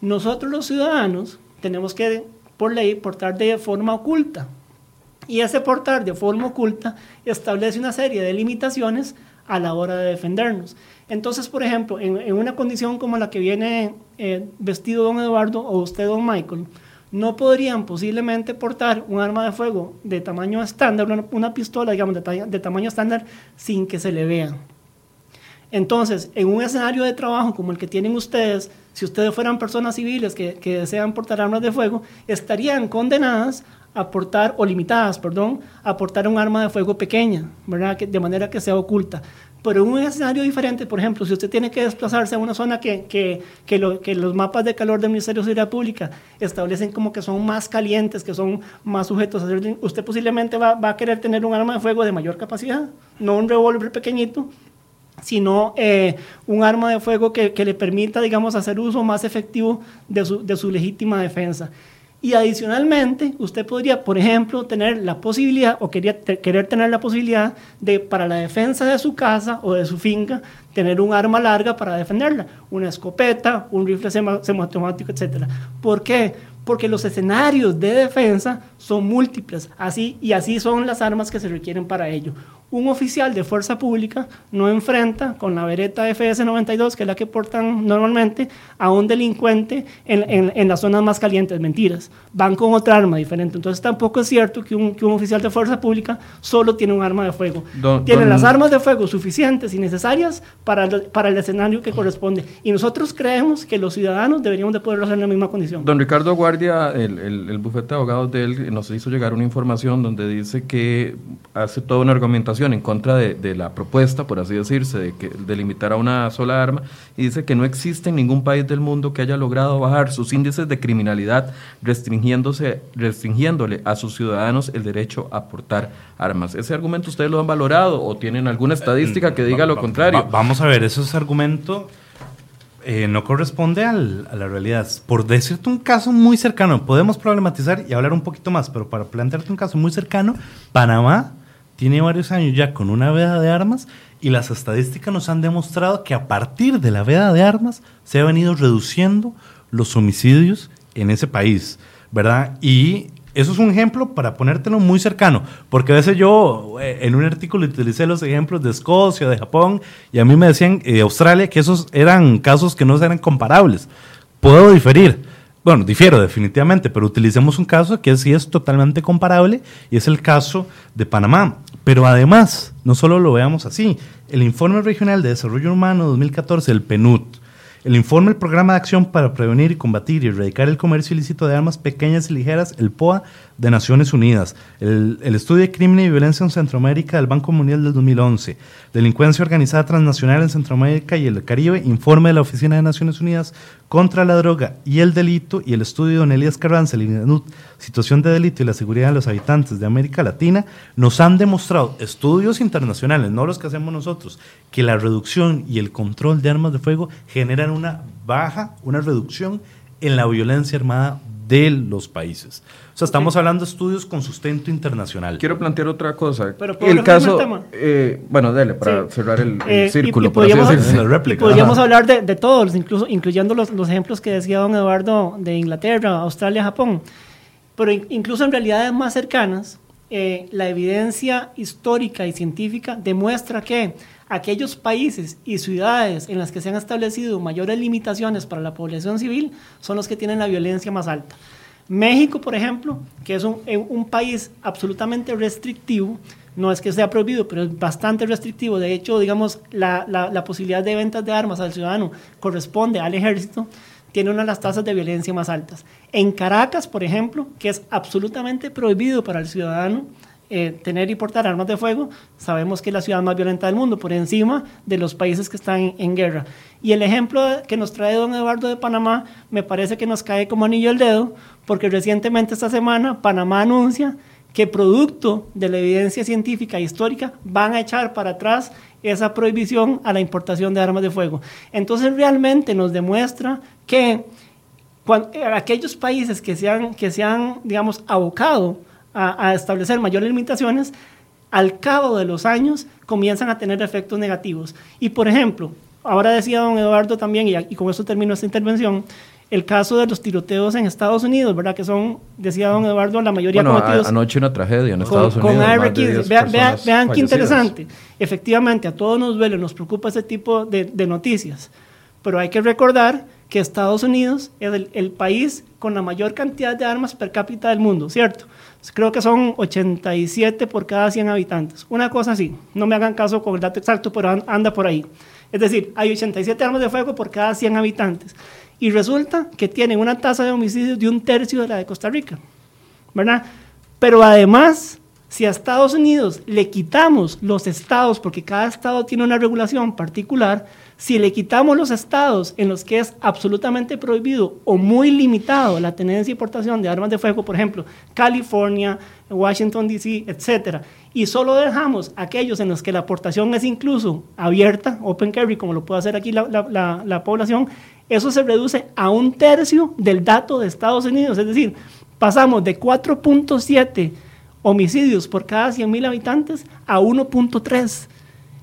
Nosotros los ciudadanos tenemos que, por ley, portar de forma oculta. Y ese portar de forma oculta establece una serie de limitaciones a la hora de defendernos. Entonces, por ejemplo, en, una condición como la que viene eh, vestido don Eduardo o usted, don Michael, no podrían posiblemente portar un arma de fuego de tamaño estándar, una, pistola, digamos, de, de, tamaño estándar, sin que se le vea. Entonces, en un escenario de trabajo como el que tienen ustedes, si ustedes fueran personas civiles que, que desean portar armas de fuego, estarían condenadas a portar, o limitadas, perdón, a portar un arma de fuego pequeña, de manera que sea oculta. Pero en un escenario diferente, por ejemplo, si usted tiene que desplazarse a una zona que, que, que, los mapas de calor del Ministerio de Seguridad Pública establecen como que son más calientes, que son más sujetos a ser, usted posiblemente va, va a querer tener un arma de fuego de mayor capacidad, no un revólver pequeñito, sino eh, un arma de fuego que, que, le permita, digamos, hacer uso más efectivo de su, de su legítima defensa. Y adicionalmente, usted podría, por ejemplo, tener la posibilidad o quería querer tener la posibilidad de, para la defensa de su casa o de su finca, tener un arma larga para defenderla, una escopeta, un rifle semiautomático, etc. ¿Por qué? Porque los escenarios de defensa son múltiples, así y así son las armas que se requieren para ello un oficial de fuerza pública no enfrenta con la vereta FS-92, que es la que portan normalmente, a un delincuente en, en, las zonas más calientes. Mentiras. Van con otra arma diferente. Entonces tampoco es cierto que un, que un oficial de fuerza pública solo tiene un arma de fuego. Tiene las armas de fuego suficientes y necesarias para el, para el escenario que corresponde. Y nosotros creemos que los ciudadanos deberíamos de poderlo hacer en la misma condición. Don Ricardo Guardia, el, el, el bufete de abogados de él, nos hizo llegar una información donde dice que hace toda una argumentación en contra de, la propuesta, por así decirse, de, que, de limitar a una sola arma, y dice que no existe en ningún país del mundo que haya logrado bajar sus índices de criminalidad restringiéndose, restringiéndole a sus ciudadanos el derecho a portar armas. ¿Ese argumento ustedes lo han valorado o tienen alguna estadística que diga lo contrario? vamos a ver, ese argumento eh, no corresponde al, a la realidad. Por decirte un caso muy cercano, podemos problematizar y hablar un poquito más, pero para plantearte un caso muy cercano, Panamá tiene varios años ya con una veda de armas y las estadísticas nos han demostrado que a partir de la veda de armas se han venido reduciendo los homicidios en ese país, ¿verdad? Y eso es un ejemplo para ponértelo muy cercano, porque a veces yo eh, en un artículo utilicé los ejemplos de Escocia, de Japón, y a mí me decían de eh, Australia que esos eran casos que no eran comparables. Puedo diferir, bueno, difiero definitivamente, pero utilicemos un caso que sí es totalmente comparable y es el caso de Panamá. Pero además, no solo lo veamos así, el Informe Regional de Desarrollo Humano 2014, el PNUD, el informe del Programa de Acción para Prevenir y Combatir y Erradicar el Comercio Ilícito de Armas Pequeñas y Ligeras, el POA de Naciones Unidas, el, Estudio de Crimen y Violencia en Centroamérica del Banco Mundial del 2011, Delincuencia Organizada Transnacional en Centroamérica y el Caribe, informe de la Oficina de Naciones Unidas contra la Droga y el Delito y el estudio de Don Elías Carranza, Situación de Delito y la Seguridad de los Habitantes de América Latina, nos han demostrado, estudios internacionales, no los que hacemos nosotros, que la reducción y el control de armas de fuego generan una baja, una reducción en la violencia armada de los países. O sea, estamos hablando de estudios con sustento internacional. Quiero plantear otra cosa. Pero el caso, eh, bueno, dale, para cerrar el, eh, círculo. Y, podríamos, podríamos hablar de, todos, incluso incluyendo los, los, ejemplos que decía don Eduardo de Inglaterra, Australia, Japón. Pero incluso en realidades más cercanas, eh, la evidencia histórica y científica demuestra que aquellos países y ciudades en las que se han establecido mayores limitaciones para la población civil son los que tienen la violencia más alta. México, por ejemplo, que es un, eh, un, país absolutamente restrictivo, no es que sea prohibido, pero es bastante restrictivo. De hecho, digamos, la, la, la, posibilidad de ventas de armas al ciudadano corresponde al ejército, tiene una de las tasas de violencia más altas. En Caracas, por ejemplo, que es absolutamente prohibido para el ciudadano eh, tener y portar armas de fuego, sabemos que es la ciudad más violenta del mundo, por encima de los países que están en, guerra. Y el ejemplo que nos trae don Eduardo de Panamá me parece que nos cae como anillo al dedo, porque recientemente esta semana Panamá anuncia que producto de la evidencia científica e histórica van a echar para atrás esa prohibición a la importación de armas de fuego. Entonces realmente nos demuestra que aquellos países que se han, que se han digamos, abocado a, a establecer mayores limitaciones, al cabo de los años comienzan a tener efectos negativos. Y por ejemplo, ahora decía don Eduardo también, y, y con eso termino esta intervención, el caso de los tiroteos en Estados Unidos, ¿verdad? Que son, decía don Eduardo, la mayoría bueno, cometidos. anoche una tragedia en con, Estados Unidos. Con más AR-15. de 10 Vean, vean, personas vean qué interesante. Efectivamente, a todos nos duele, nos preocupa ese tipo de, de noticias. Pero hay que recordar que Estados Unidos es el, el país con la mayor cantidad de armas per cápita del mundo, ¿cierto? Creo que son 87 por cada 100 habitantes. Una cosa así. No me hagan caso con el dato exacto, pero an- anda por ahí. Es decir, hay 87 armas de fuego por cada 100 habitantes. Y resulta que tienen una tasa de homicidios de un tercio de la de Costa Rica. ¿Verdad? Pero además, si a Estados Unidos le quitamos los estados, porque cada estado tiene una regulación particular, si le quitamos los estados en los que es absolutamente prohibido o muy limitado la tenencia y portación de armas de fuego, por ejemplo, California, Washington, D.C., etcétera, y solo dejamos aquellos en los que la aportación es incluso abierta, open carry, como lo puede hacer aquí la, la- la- la población, eso se reduce a un tercio del dato de Estados Unidos. Es decir, pasamos de 4.7 homicidios por cada 100.000 habitantes a 1.3.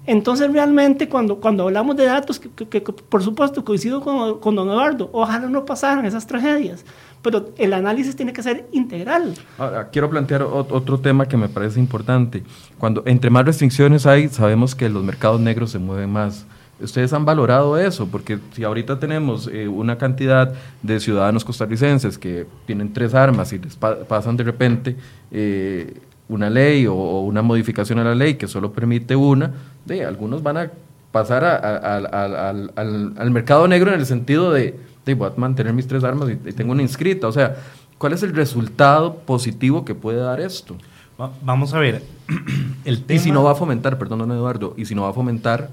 Entonces, realmente, cuando, cuando hablamos de datos, que, que- que por supuesto coincido con, con don Eduardo, ojalá no pasaran esas tragedias, pero el análisis tiene que ser integral. Ahora, quiero plantear ot- otro tema que me parece importante. Cuando entre más restricciones hay, sabemos que los mercados negros se mueven más. ¿Ustedes han valorado eso? Porque si ahorita tenemos eh, una cantidad de ciudadanos costarricenses que tienen tres armas y les pa- pasan de repente eh, una ley o, o una modificación a la ley que solo permite una, de, algunos van a pasar a- a- al- al- al mercado negro en el sentido de, de voy a mantener mis tres armas y, y tengo una inscrita. O sea, ¿cuál es el resultado positivo que puede dar esto? Va- Vamos a ver. El tema, Y si no va a fomentar, perdón, don Eduardo, y si no va a fomentar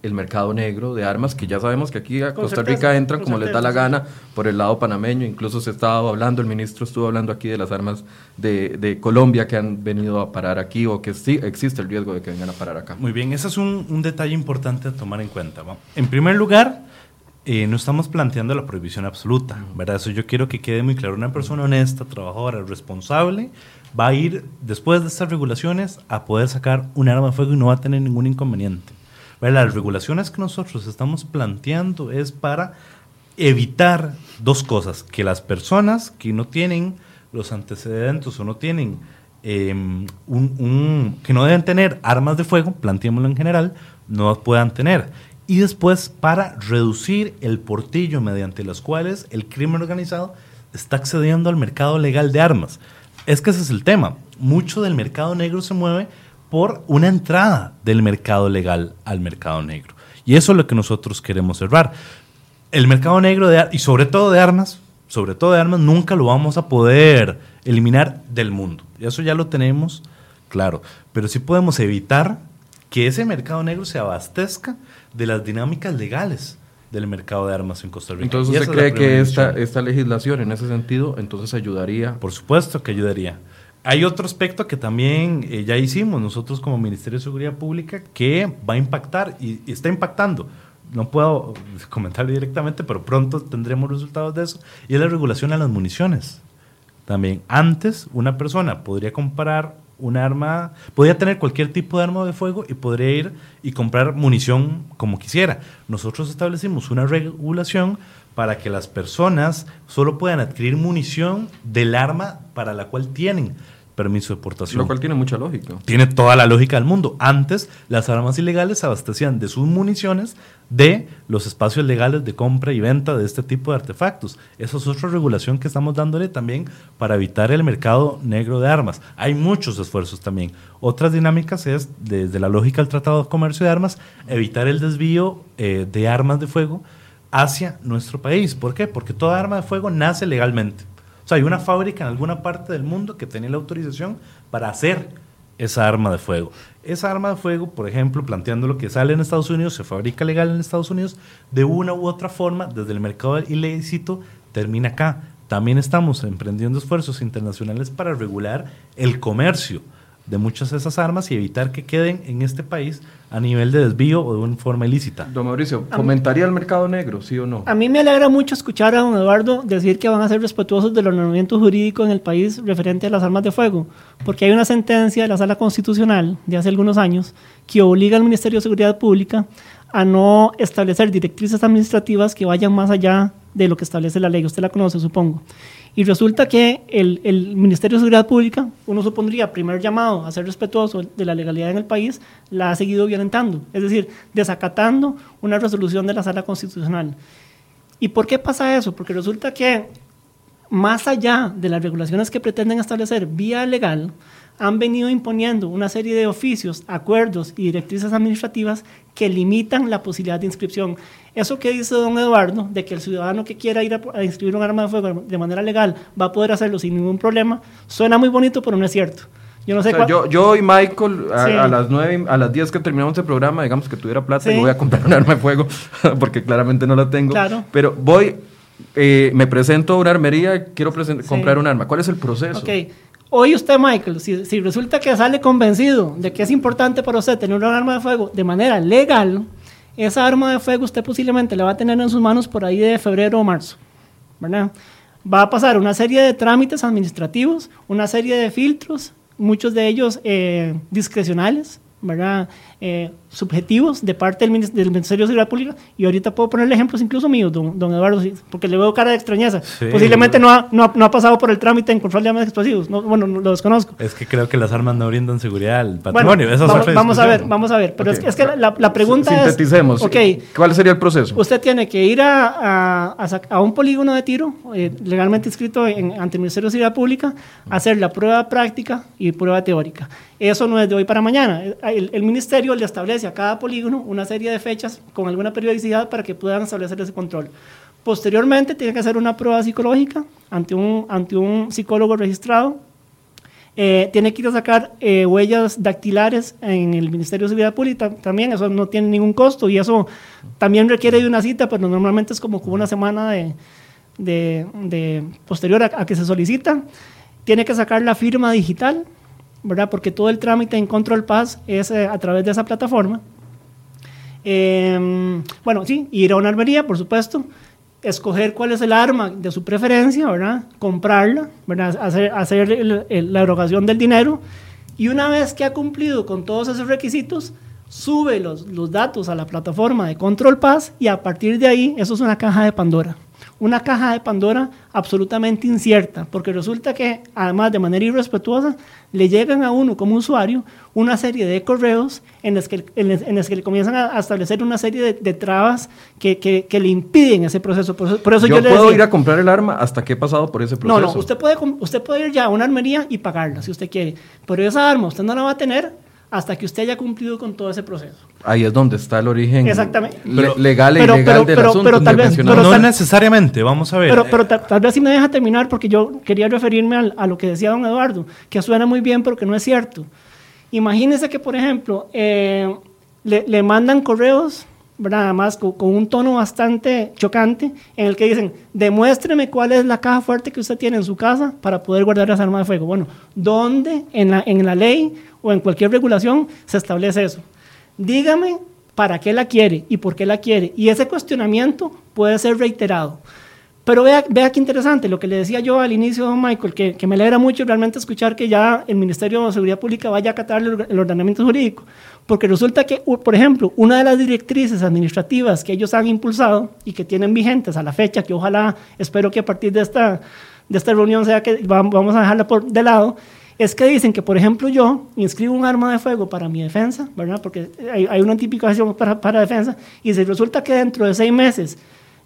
el mercado negro de armas, que ya sabemos que aquí a Costa certeza, Rica entran como les da la certeza, gana por el lado panameño, incluso se estaba hablando, el ministro estuvo hablando aquí de las armas de, de Colombia que han venido a parar aquí o que sí existe el riesgo de que vengan a parar acá. Muy bien, ese es un, un detalle importante a tomar en cuenta. ¿va? En primer lugar, eh, no estamos planteando la prohibición absoluta, ¿verdad? Eso yo quiero que quede muy claro. Una persona honesta, trabajadora, responsable, va a ir, después de estas regulaciones, a poder sacar un arma de fuego y no va a tener ningún inconveniente. ¿verdad? Las regulaciones que nosotros estamos planteando es para evitar dos cosas, que las personas que no tienen los antecedentes o no tienen eh, un, un- que no deben tener armas de fuego, planteémoslo en general, no puedan tener. Y después para reducir el portillo mediante los cuales el crimen organizado está accediendo al mercado legal de armas. Es que ese es el tema. Mucho del mercado negro se mueve por una entrada del mercado legal al mercado negro. Y eso es lo que nosotros queremos cerrar. El mercado negro de y sobre todo de armas, sobre todo de armas, nunca lo vamos a poder eliminar del mundo. Y eso ya lo tenemos claro. Pero sí podemos evitar que ese mercado negro se abastezca de las dinámicas legales del mercado de armas en Costa Rica. Entonces, ¿usted es cree que esta, esta legislación en ese sentido entonces ayudaría? Por supuesto que ayudaría. Hay otro aspecto que también eh, ya hicimos nosotros como Ministerio de Seguridad Pública que va a impactar y, y está impactando. No puedo comentarlo directamente, pero pronto tendremos resultados de eso. Y es la regulación a las municiones. También antes una persona podría comprar un arma, podría tener cualquier tipo de arma de fuego y podría ir y comprar munición como quisiera. Nosotros establecimos una regulación para que las personas solo puedan adquirir munición del arma para la cual tienen permiso de portación. Lo cual tiene mucha lógica. Tiene toda la lógica del mundo. Antes, las armas ilegales se abastecían de sus municiones de los espacios legales de compra y venta de este tipo de artefactos. Esa es otra regulación que estamos dándole también para evitar el mercado negro de armas. Hay muchos esfuerzos también. Otras dinámicas es, desde la lógica del Tratado de Comercio de Armas, evitar el desvío eh, de armas de fuego hacia nuestro país. ¿Por qué? Porque toda arma de fuego nace legalmente. O sea, hay una fábrica en alguna parte del mundo que tiene la autorización para hacer esa arma de fuego. Esa arma de fuego, por ejemplo, planteando lo que sale en Estados Unidos, se fabrica legal en Estados Unidos, de una u otra forma, desde el mercado ilícito, termina acá. También estamos emprendiendo esfuerzos internacionales para regular el comercio de muchas de esas armas y evitar que queden en este país a nivel de desvío o de una forma ilícita. Don Mauricio, ¿fomentaría el mercado negro, sí o no? A mí me alegra mucho escuchar a don Eduardo decir que van a ser respetuosos del ordenamiento jurídico en el país referente a las armas de fuego, porque hay una sentencia de la Sala Constitucional de hace algunos años que obliga al Ministerio de Seguridad Pública a no establecer directrices administrativas que vayan más allá de lo que establece la ley. Usted la conoce, supongo. Y resulta que el, el, Ministerio de Seguridad Pública, uno supondría, primer llamado a ser respetuoso de la legalidad en el país, la ha seguido violentando, es decir, desacatando una resolución de la Sala Constitucional. ¿Y por qué pasa eso? Porque resulta que más allá de las regulaciones que pretenden establecer vía legal, han venido imponiendo una serie de oficios, acuerdos y directrices administrativas que limitan la posibilidad de inscripción. Eso que dice don Eduardo, de que el ciudadano que quiera ir a, inscribir un arma de fuego de manera legal va a poder hacerlo sin ningún problema, suena muy bonito, pero no es cierto. Yo, no sé yo, yo y Michael, a, las 9, a las 10 que terminamos el programa, digamos que tuviera plata, y voy a comprar un arma de fuego, porque claramente no la tengo. Claro. Pero voy, eh, me presento a una armería, quiero comprar un arma. ¿Cuál es el proceso? Okay. Hoy usted, Michael, si, resulta que sale convencido de que es importante para usted tener un arma de fuego de manera legal, esa arma de fuego usted posiblemente la va a tener en sus manos por ahí de febrero o marzo. ¿verdad? Va a pasar una serie de trámites administrativos, una serie de filtros, muchos de ellos eh, discrecionales, ¿verdad? Eh, subjetivos de parte del, Ministerio de Seguridad Pública y ahorita puedo ponerle ejemplos incluso míos, don, don Eduardo, porque le veo cara de extrañeza. Posiblemente no ha, no, ha, pasado por el trámite en control de armas explosivos, no, bueno, lo desconozco. Es que creo que las armas no brindan seguridad al patrimonio. vamos, a ver, vamos a ver, pero es, que la, la pregunta Sinteticemos. es... Okay, ¿Cuál sería el proceso? Usted tiene que ir a, a, a un polígono de tiro, eh, legalmente inscrito en, ante el Ministerio de Seguridad Pública, hacer la prueba práctica y prueba teórica. Eso no es de hoy para mañana. El, el ministerio le establece a cada polígono una serie de fechas con alguna periodicidad para que puedan establecer ese control. Posteriormente tiene que hacer una prueba psicológica ante un, ante un psicólogo registrado. Eh, tiene que ir a sacar eh, huellas dactilares en el Ministerio de Seguridad Pública también, eso no tiene ningún costo y eso también requiere de una cita, pero normalmente es como una semana de, de, posterior a, que se solicita. Tiene que sacar la firma digital, ¿verdad? Porque todo el trámite en Control Pass es eh, a través de esa plataforma. Em, bueno, sí, ir a una armería, por supuesto, escoger cuál es el arma de su preferencia, ¿verdad? Comprarla, ¿verdad? Hacer, hacer la erogación del dinero y una vez que ha cumplido con todos esos requisitos, sube los, los datos a la plataforma de Control Pass y a partir de ahí, eso es una caja de Pandora una caja de Pandora absolutamente incierta, porque resulta que, además de manera irrespetuosa, le llegan a uno como usuario una serie de correos en los que, en que le comienzan a, establecer una serie de, trabas que, que, le impiden ese proceso. Por eso, yo, puedo ir a comprar el arma hasta que he pasado por ese proceso. No, no, usted puede, usted puede ir ya a una armería y pagarla si usted quiere, pero esa arma usted no la va a tener hasta que usted haya cumplido con todo ese proceso. Ahí es donde está el origen Exactamente. legal e ilegal del asunto. tal vez, no necesariamente, vamos a ver. Pero, pero tal, vez si me deja terminar, porque yo quería referirme a, lo que decía don Eduardo, que suena muy bien, pero que no es cierto. Imagínese que, por ejemplo, eh, le, le, mandan correos, ¿verdad? además con, con, un tono bastante chocante, en el que dicen, demuéstreme cuál es la caja fuerte que usted tiene en su casa para poder guardar esa arma de fuego. Bueno, ¿dónde en la, en la ley o en cualquier regulación se establece eso. Dígame para qué la quiere y por qué la quiere. Y ese cuestionamiento puede ser reiterado. Pero vea, vea qué interesante, lo que le decía yo al inicio, don Michael, que, que, me alegra mucho realmente escuchar que ya el Ministerio de Seguridad Pública vaya a acatar el, ordenamiento jurídico. Porque resulta que, por ejemplo, una de las directrices administrativas que ellos han impulsado y que tienen vigentes a la fecha, que ojalá, espero que a partir de esta, de esta reunión sea que vamos a dejarla por de lado, es que dicen que, por ejemplo, yo inscribo un arma de fuego para mi defensa, ¿verdad? Porque hay, una tipificación para, para, defensa, y si resulta que dentro de seis meses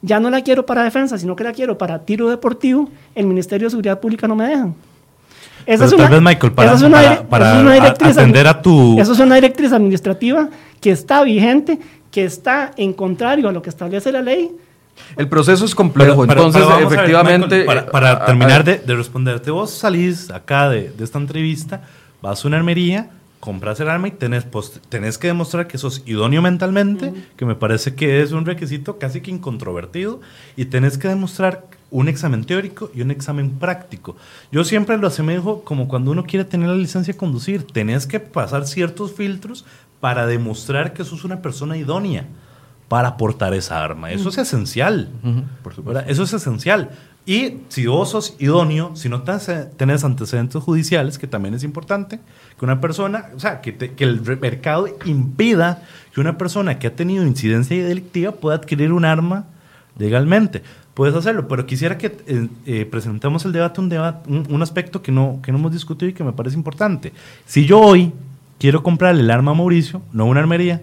ya no la quiero para defensa, sino que la quiero para tiro deportivo, el Ministerio de Seguridad Pública no me deja. Esa es una, tal vez, Michael, para, es una, para, atender a tu... Eso es una directriz administrativa que está vigente, que está en contrario a lo que establece la ley, el proceso es complejo, entonces efectivamente... para, terminar de, responderte, vos salís acá de, esta entrevista, vas a una armería, compras el arma y tenés, tenés que demostrar que sos idóneo mentalmente, que me parece que es un requisito casi que incontrovertido, y tenés que demostrar un examen teórico y un examen práctico. Yo siempre lo asemejo como cuando uno quiere tener la licencia de conducir. Tenés que pasar ciertos filtros para demostrar que sos una persona idónea para portar esa arma. Eso es esencial. por supuesto. Eso es esencial. Y si vos sos idóneo, si no tenés antecedentes judiciales, que también es importante, que una persona, o sea, que, que el mercado impida que una persona que ha tenido incidencia delictiva pueda adquirir un arma legalmente. Puedes hacerlo, pero quisiera que eh, eh, presentemos el debate, un, debate un, aspecto que no, que no hemos discutido y que me parece importante. Si yo hoy quiero comprar el arma a Mauricio, no una armería,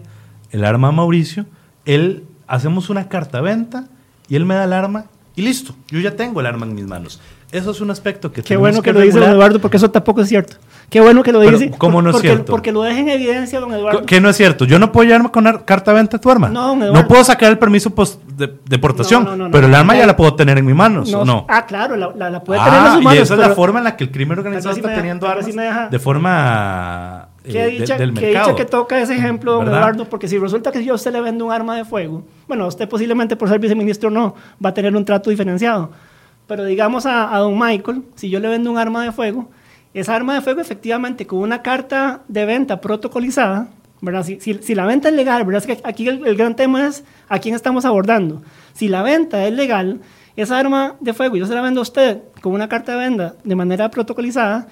el arma a Mauricio, él hacemos una carta venta y él me da el arma y listo, yo ya tengo el arma en mis manos. Eso es un aspecto que... Qué bueno que, lo dice don Eduardo, porque eso tampoco es cierto. Qué bueno que lo dice. ¿Cómo no es porque, cierto? Porque lo deja en evidencia, don Eduardo. ¿Qué no es cierto? Yo no puedo llevarme con carta de venta tu arma. No, don Eduardo. No puedo sacar el permiso post de deportación, pero el arma ya la puedo tener en mis manos, ¿o no? Ah, claro, la, la, puede tener en sus ah, manos. Y esa es la forma en la que el crimen organizado está teniendo armas de forma Qué eh, dicha, del mercado. que toca ese ejemplo, don Eduardo, porque si resulta que yo a usted le vende un arma de fuego, bueno, usted posiblemente por ser viceministro no, va a tener un trato diferenciado. Pero digamos a, don Michael, si yo le vendo un arma de fuego, esa arma de fuego efectivamente con una carta de venta protocolizada, ¿verdad? Si, si, la venta es legal, ¿verdad? Es que aquí el, el, gran tema es a quién estamos abordando. Si la venta es legal, esa arma de fuego yo se la vendo a usted con una carta de venta de manera protocolizada,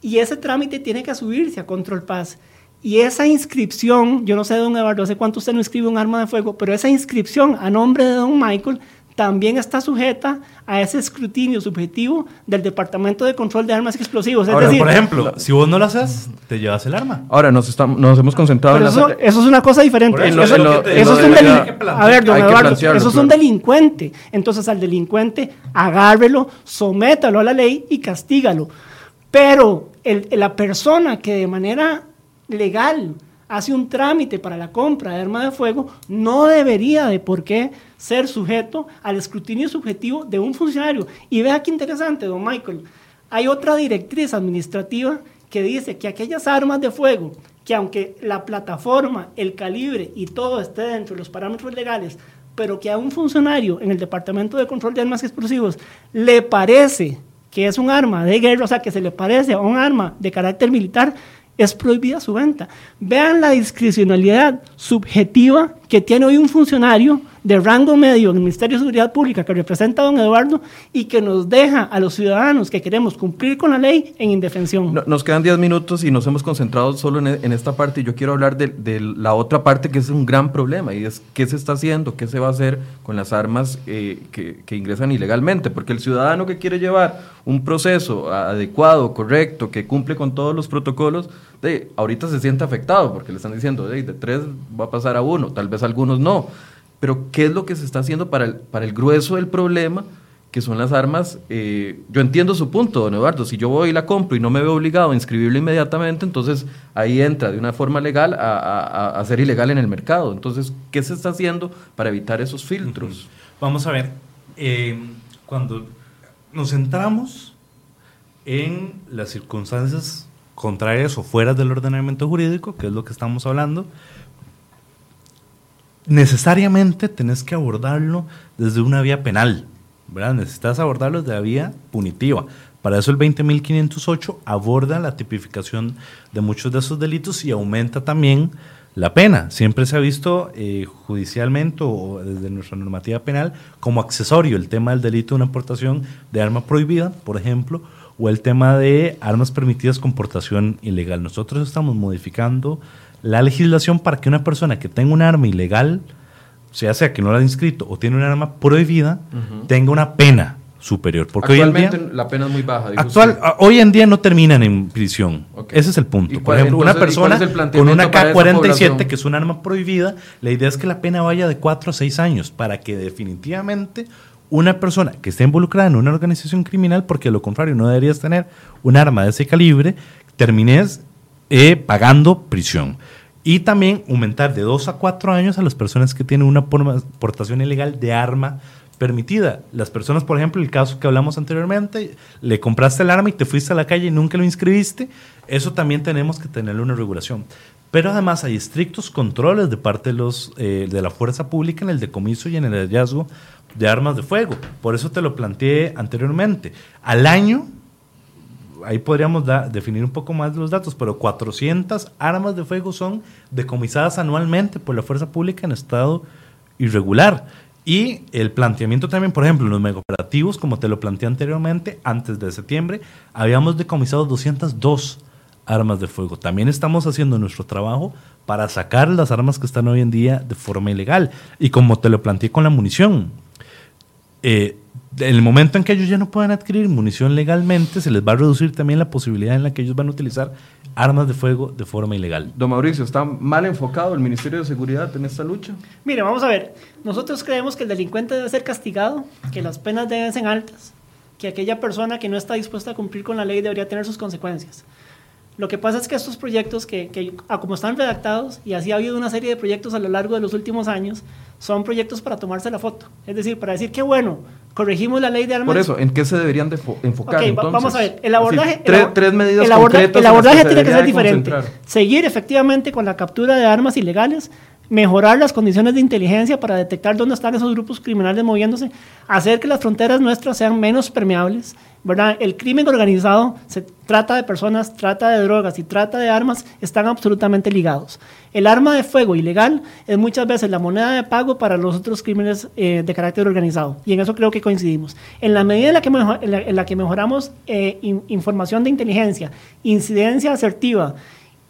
y ese trámite tiene que subirse a Control Paz. Y esa inscripción, yo no sé, don Eduardo, sé cuánto usted no escribe un arma de fuego, pero esa inscripción a nombre de don Michael también está sujeta a ese escrutinio subjetivo del Departamento de Control de Armas Explosivos. Es Ahora, por ejemplo, si vos no lo haces, te llevas el arma. Ahora, nos, estamos, nos hemos concentrado en eso, eso es una cosa diferente. Eso, es un delincuente. A ver, don Eduardo, eso es un delincuente. Entonces, al delincuente, agárrelo, sométalo a la ley y castígalo. Pero la persona que de manera legal hace un trámite para la compra de arma de fuego no debería de por qué ser sujeto al escrutinio subjetivo de un funcionario. Y vea qué interesante, don Michael. Hay otra directriz administrativa que dice que aquellas armas de fuego que aunque la plataforma, el calibre y todo esté dentro de los parámetros legales, pero que a un funcionario en el Departamento de Control de Armas Explosivos le parece que es un arma de guerra, o sea, que se le parece a un arma de carácter militar, es prohibida su venta. Vean la discrecionalidad subjetiva que tiene hoy un funcionario de rango medio en el Ministerio de Seguridad Pública que representa a don Eduardo y que nos deja a los ciudadanos que queremos cumplir con la ley en indefensión. nos quedan 10 minutos y nos hemos concentrado solo en, esta parte yo quiero hablar de, la otra parte que es un gran problema y es qué se está haciendo, qué se va a hacer con las armas eh, que ingresan ilegalmente, porque el ciudadano que quiere llevar un proceso adecuado, correcto, que cumple con todos los protocolos, de, ahorita se siente afectado porque le están diciendo de, de tres va a pasar a uno, tal vez algunos no. Pero ¿qué es lo que se está haciendo para el, para el grueso del problema? que son las armas, eh, yo entiendo su punto, don Eduardo, si yo voy y la compro y no me veo obligado a inscribirlo inmediatamente, entonces ahí entra de una forma legal a, ser ilegal en el mercado. Entonces, ¿qué se está haciendo para evitar esos filtros? Vamos a ver, eh, cuando nos centramos en las circunstancias contrarias o fuera del ordenamiento jurídico, que es lo que estamos hablando, necesariamente tenés que abordarlo desde una vía penal, ¿verdad? Necesitas abordarlo desde la vía punitiva. Para eso el 20.508 aborda la tipificación de muchos de esos delitos y aumenta también la pena. Siempre se ha visto eh, judicialmente o desde nuestra normativa penal como accesorio el tema del delito de una aportación de arma prohibida, por ejemplo, o el tema de armas permitidas con portación ilegal. Nosotros estamos modificando la legislación para que una persona que tenga un arma ilegal, sea sea que no la ha inscrito o tiene un arma prohibida, tenga una pena superior. Porque hoy en día, la pena es muy baja. Actual, hoy en día no terminan en prisión. Ese es el punto. Por ejemplo, una persona con una K-47, que es un arma prohibida, la idea es que la pena vaya de 4 a 6 años para que definitivamente una persona que esté involucrada en una organización criminal, porque lo contrario no deberías tener un arma de ese calibre, termines eh, pagando prisión. Y también aumentar de 2 a 4 años a las personas que tienen una portación ilegal de arma permitida. Las personas, por ejemplo, el caso que hablamos anteriormente, le compraste el arma y te fuiste a la calle y nunca lo inscribiste, eso también tenemos que tener una regulación. Pero además hay estrictos controles de parte de, los, eh, de la fuerza pública en el decomiso y en el hallazgo de armas de fuego. Por eso te lo planteé anteriormente. Al año, ahí podríamos definir un poco más los datos, pero 400 armas de fuego son decomisadas anualmente por la fuerza pública en estado irregular. Y el planteamiento también, por ejemplo, en los megaoperativos, como te lo planteé anteriormente, antes de septiembre, habíamos decomisado 202 armas de fuego. También estamos haciendo nuestro trabajo para sacar las armas que están hoy en día de forma ilegal. Y como te lo planteé con la munición, eh, en el momento en que ellos ya no puedan adquirir munición legalmente, se les va a reducir también la posibilidad en la que ellos van a utilizar armas de fuego de forma ilegal. Don Mauricio, ¿está mal enfocado el Ministerio de Seguridad en esta lucha? Mire, vamos a ver. Nosotros creemos que el delincuente debe ser castigado, que las penas deben ser altas, que aquella persona que no está dispuesta a cumplir con la ley debería tener sus consecuencias. Lo que pasa es que estos proyectos, que, que como están redactados, y así ha habido una serie de proyectos a lo largo de los últimos años, son proyectos para tomarse la foto. Es decir, para decir que bueno, corregimos la ley de armas. Por eso, ¿en qué se deberían de enfocar? entonces? vamos a ver. El abordaje, tres, medidas el el abordaje tiene que ser diferente. Seguir efectivamente con la captura de armas ilegales, mejorar las condiciones de inteligencia para detectar dónde están esos grupos criminales moviéndose, hacer que las fronteras nuestras sean menos permeables, ¿verdad? El crimen organizado se trata de personas, trata de drogas y trata de armas, están absolutamente ligados. El arma de fuego ilegal es muchas veces la moneda de pago para los otros crímenes eh, de carácter organizado, y en eso creo que coincidimos. En la medida en la que, que mejoramos eh, información de inteligencia, incidencia asertiva,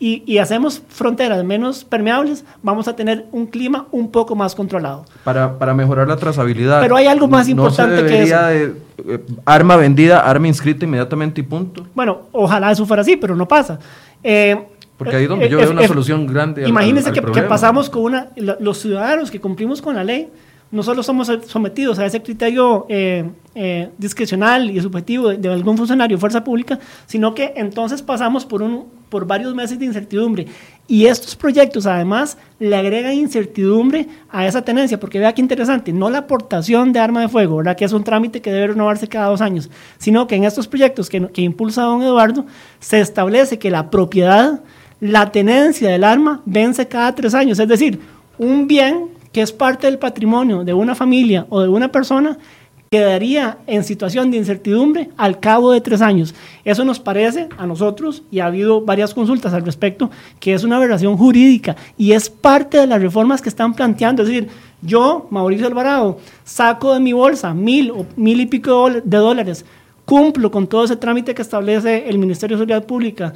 y, hacemos fronteras menos permeables, vamos a tener un clima un poco más controlado. Para, para mejorar la trazabilidad. Pero hay algo más importante que eso. De, eh, arma vendida, arma inscrita inmediatamente y punto. Bueno, ojalá eso fuera así, pero no pasa. Eh, Porque ahí es donde yo veo una solución grande. Imagínense que, que, pasamos con una. Los ciudadanos que cumplimos con la ley, no solo somos sometidos a ese criterio eh, eh, discrecional y subjetivo de, algún funcionario de fuerza pública, sino que entonces pasamos por, un, por varios meses de incertidumbre. Y estos proyectos además le agregan incertidumbre a esa tenencia, porque vea qué interesante, no la aportación de arma de fuego, ¿verdad? que es un trámite que debe renovarse cada dos años, sino que en estos proyectos que, que impulsa don Eduardo se establece que la propiedad, la tenencia del arma vence cada tres años, es decir, un bien que es parte del patrimonio de una familia o de una persona, quedaría en situación de incertidumbre al cabo de tres años. Eso nos parece a nosotros, y ha habido varias consultas al respecto, que es una aberración jurídica y es parte de las reformas que están planteando. Es decir, yo, Mauricio Alvarado, saco de mi bolsa mil o mil y pico de dólares, cumplo con todo ese trámite que establece el Ministerio de Seguridad Pública,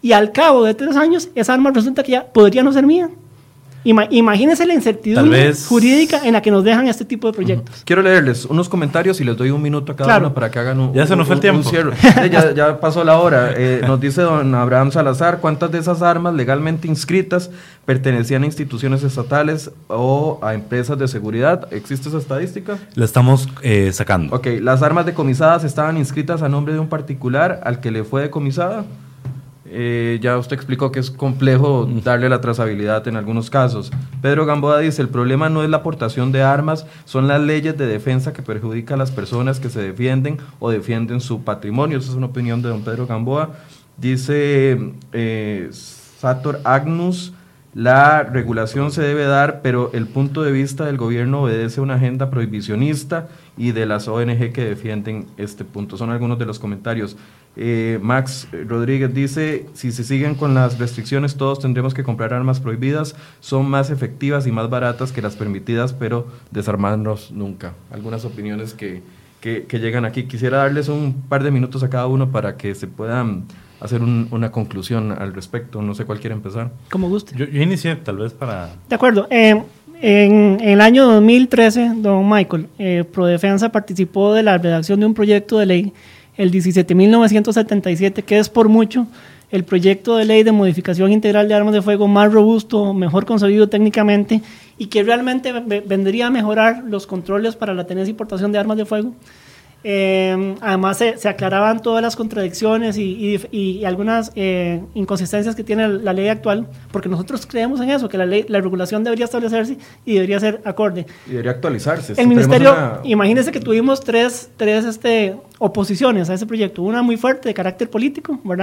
y al cabo de tres años, esa arma resulta que ya podría no ser mía imagínense la incertidumbre jurídica en la que nos dejan este tipo de proyectos. Quiero leerles unos comentarios y les doy un minuto a cada uno para que hagan un. Ya se nos fue el tiempo. ya, ya, pasó la hora. Eh, nos dice don Abraham Salazar: ¿cuántas de esas armas legalmente inscritas pertenecían a instituciones estatales o a empresas de seguridad? ¿Existe esa estadística? La estamos eh, sacando. Ok, ¿las armas decomisadas estaban inscritas a nombre de un particular al que le fue decomisada? Eh, ya usted explicó que es complejo darle la trazabilidad en algunos casos. Pedro Gamboa dice, el problema no es la aportación de armas, son las leyes de defensa que perjudican a las personas que se defienden o defienden su patrimonio. Esa es una opinión de don Pedro Gamboa. Dice eh, Sator Agnus, la regulación se debe dar, pero el punto de vista del gobierno obedece a una agenda prohibicionista y de las ONG que defienden este punto. Son algunos de los comentarios. Eh, Max Rodríguez dice, si se siguen con las restricciones todos tendremos que comprar armas prohibidas, son más efectivas y más baratas que las permitidas, pero desarmarnos nunca. Algunas opiniones que, que, llegan aquí. Quisiera darles un par de minutos a cada uno para que se puedan hacer una conclusión al respecto. No sé cuál quiere empezar. Como guste. Yo, inicié tal vez para... De acuerdo. Eh, en, el año 2013, don Michael, eh, Prodefensa participó de la redacción de un proyecto de ley el 17.977, que es por mucho el proyecto de ley de modificación integral de armas de fuego más robusto, mejor concebido técnicamente y que realmente vendría a mejorar los controles para la tenencia y importación de armas de fuego eh, además se, aclaraban todas las contradicciones y, algunas eh, inconsistencias que tiene la ley actual, porque nosotros creemos en eso, que la, ley, la regulación debería establecerse y debería ser acorde. Y debería actualizarse. El ministerio, imagínense que tuvimos tres, tres este, oposiciones a ese proyecto, una muy fuerte de carácter político, ¿verdad?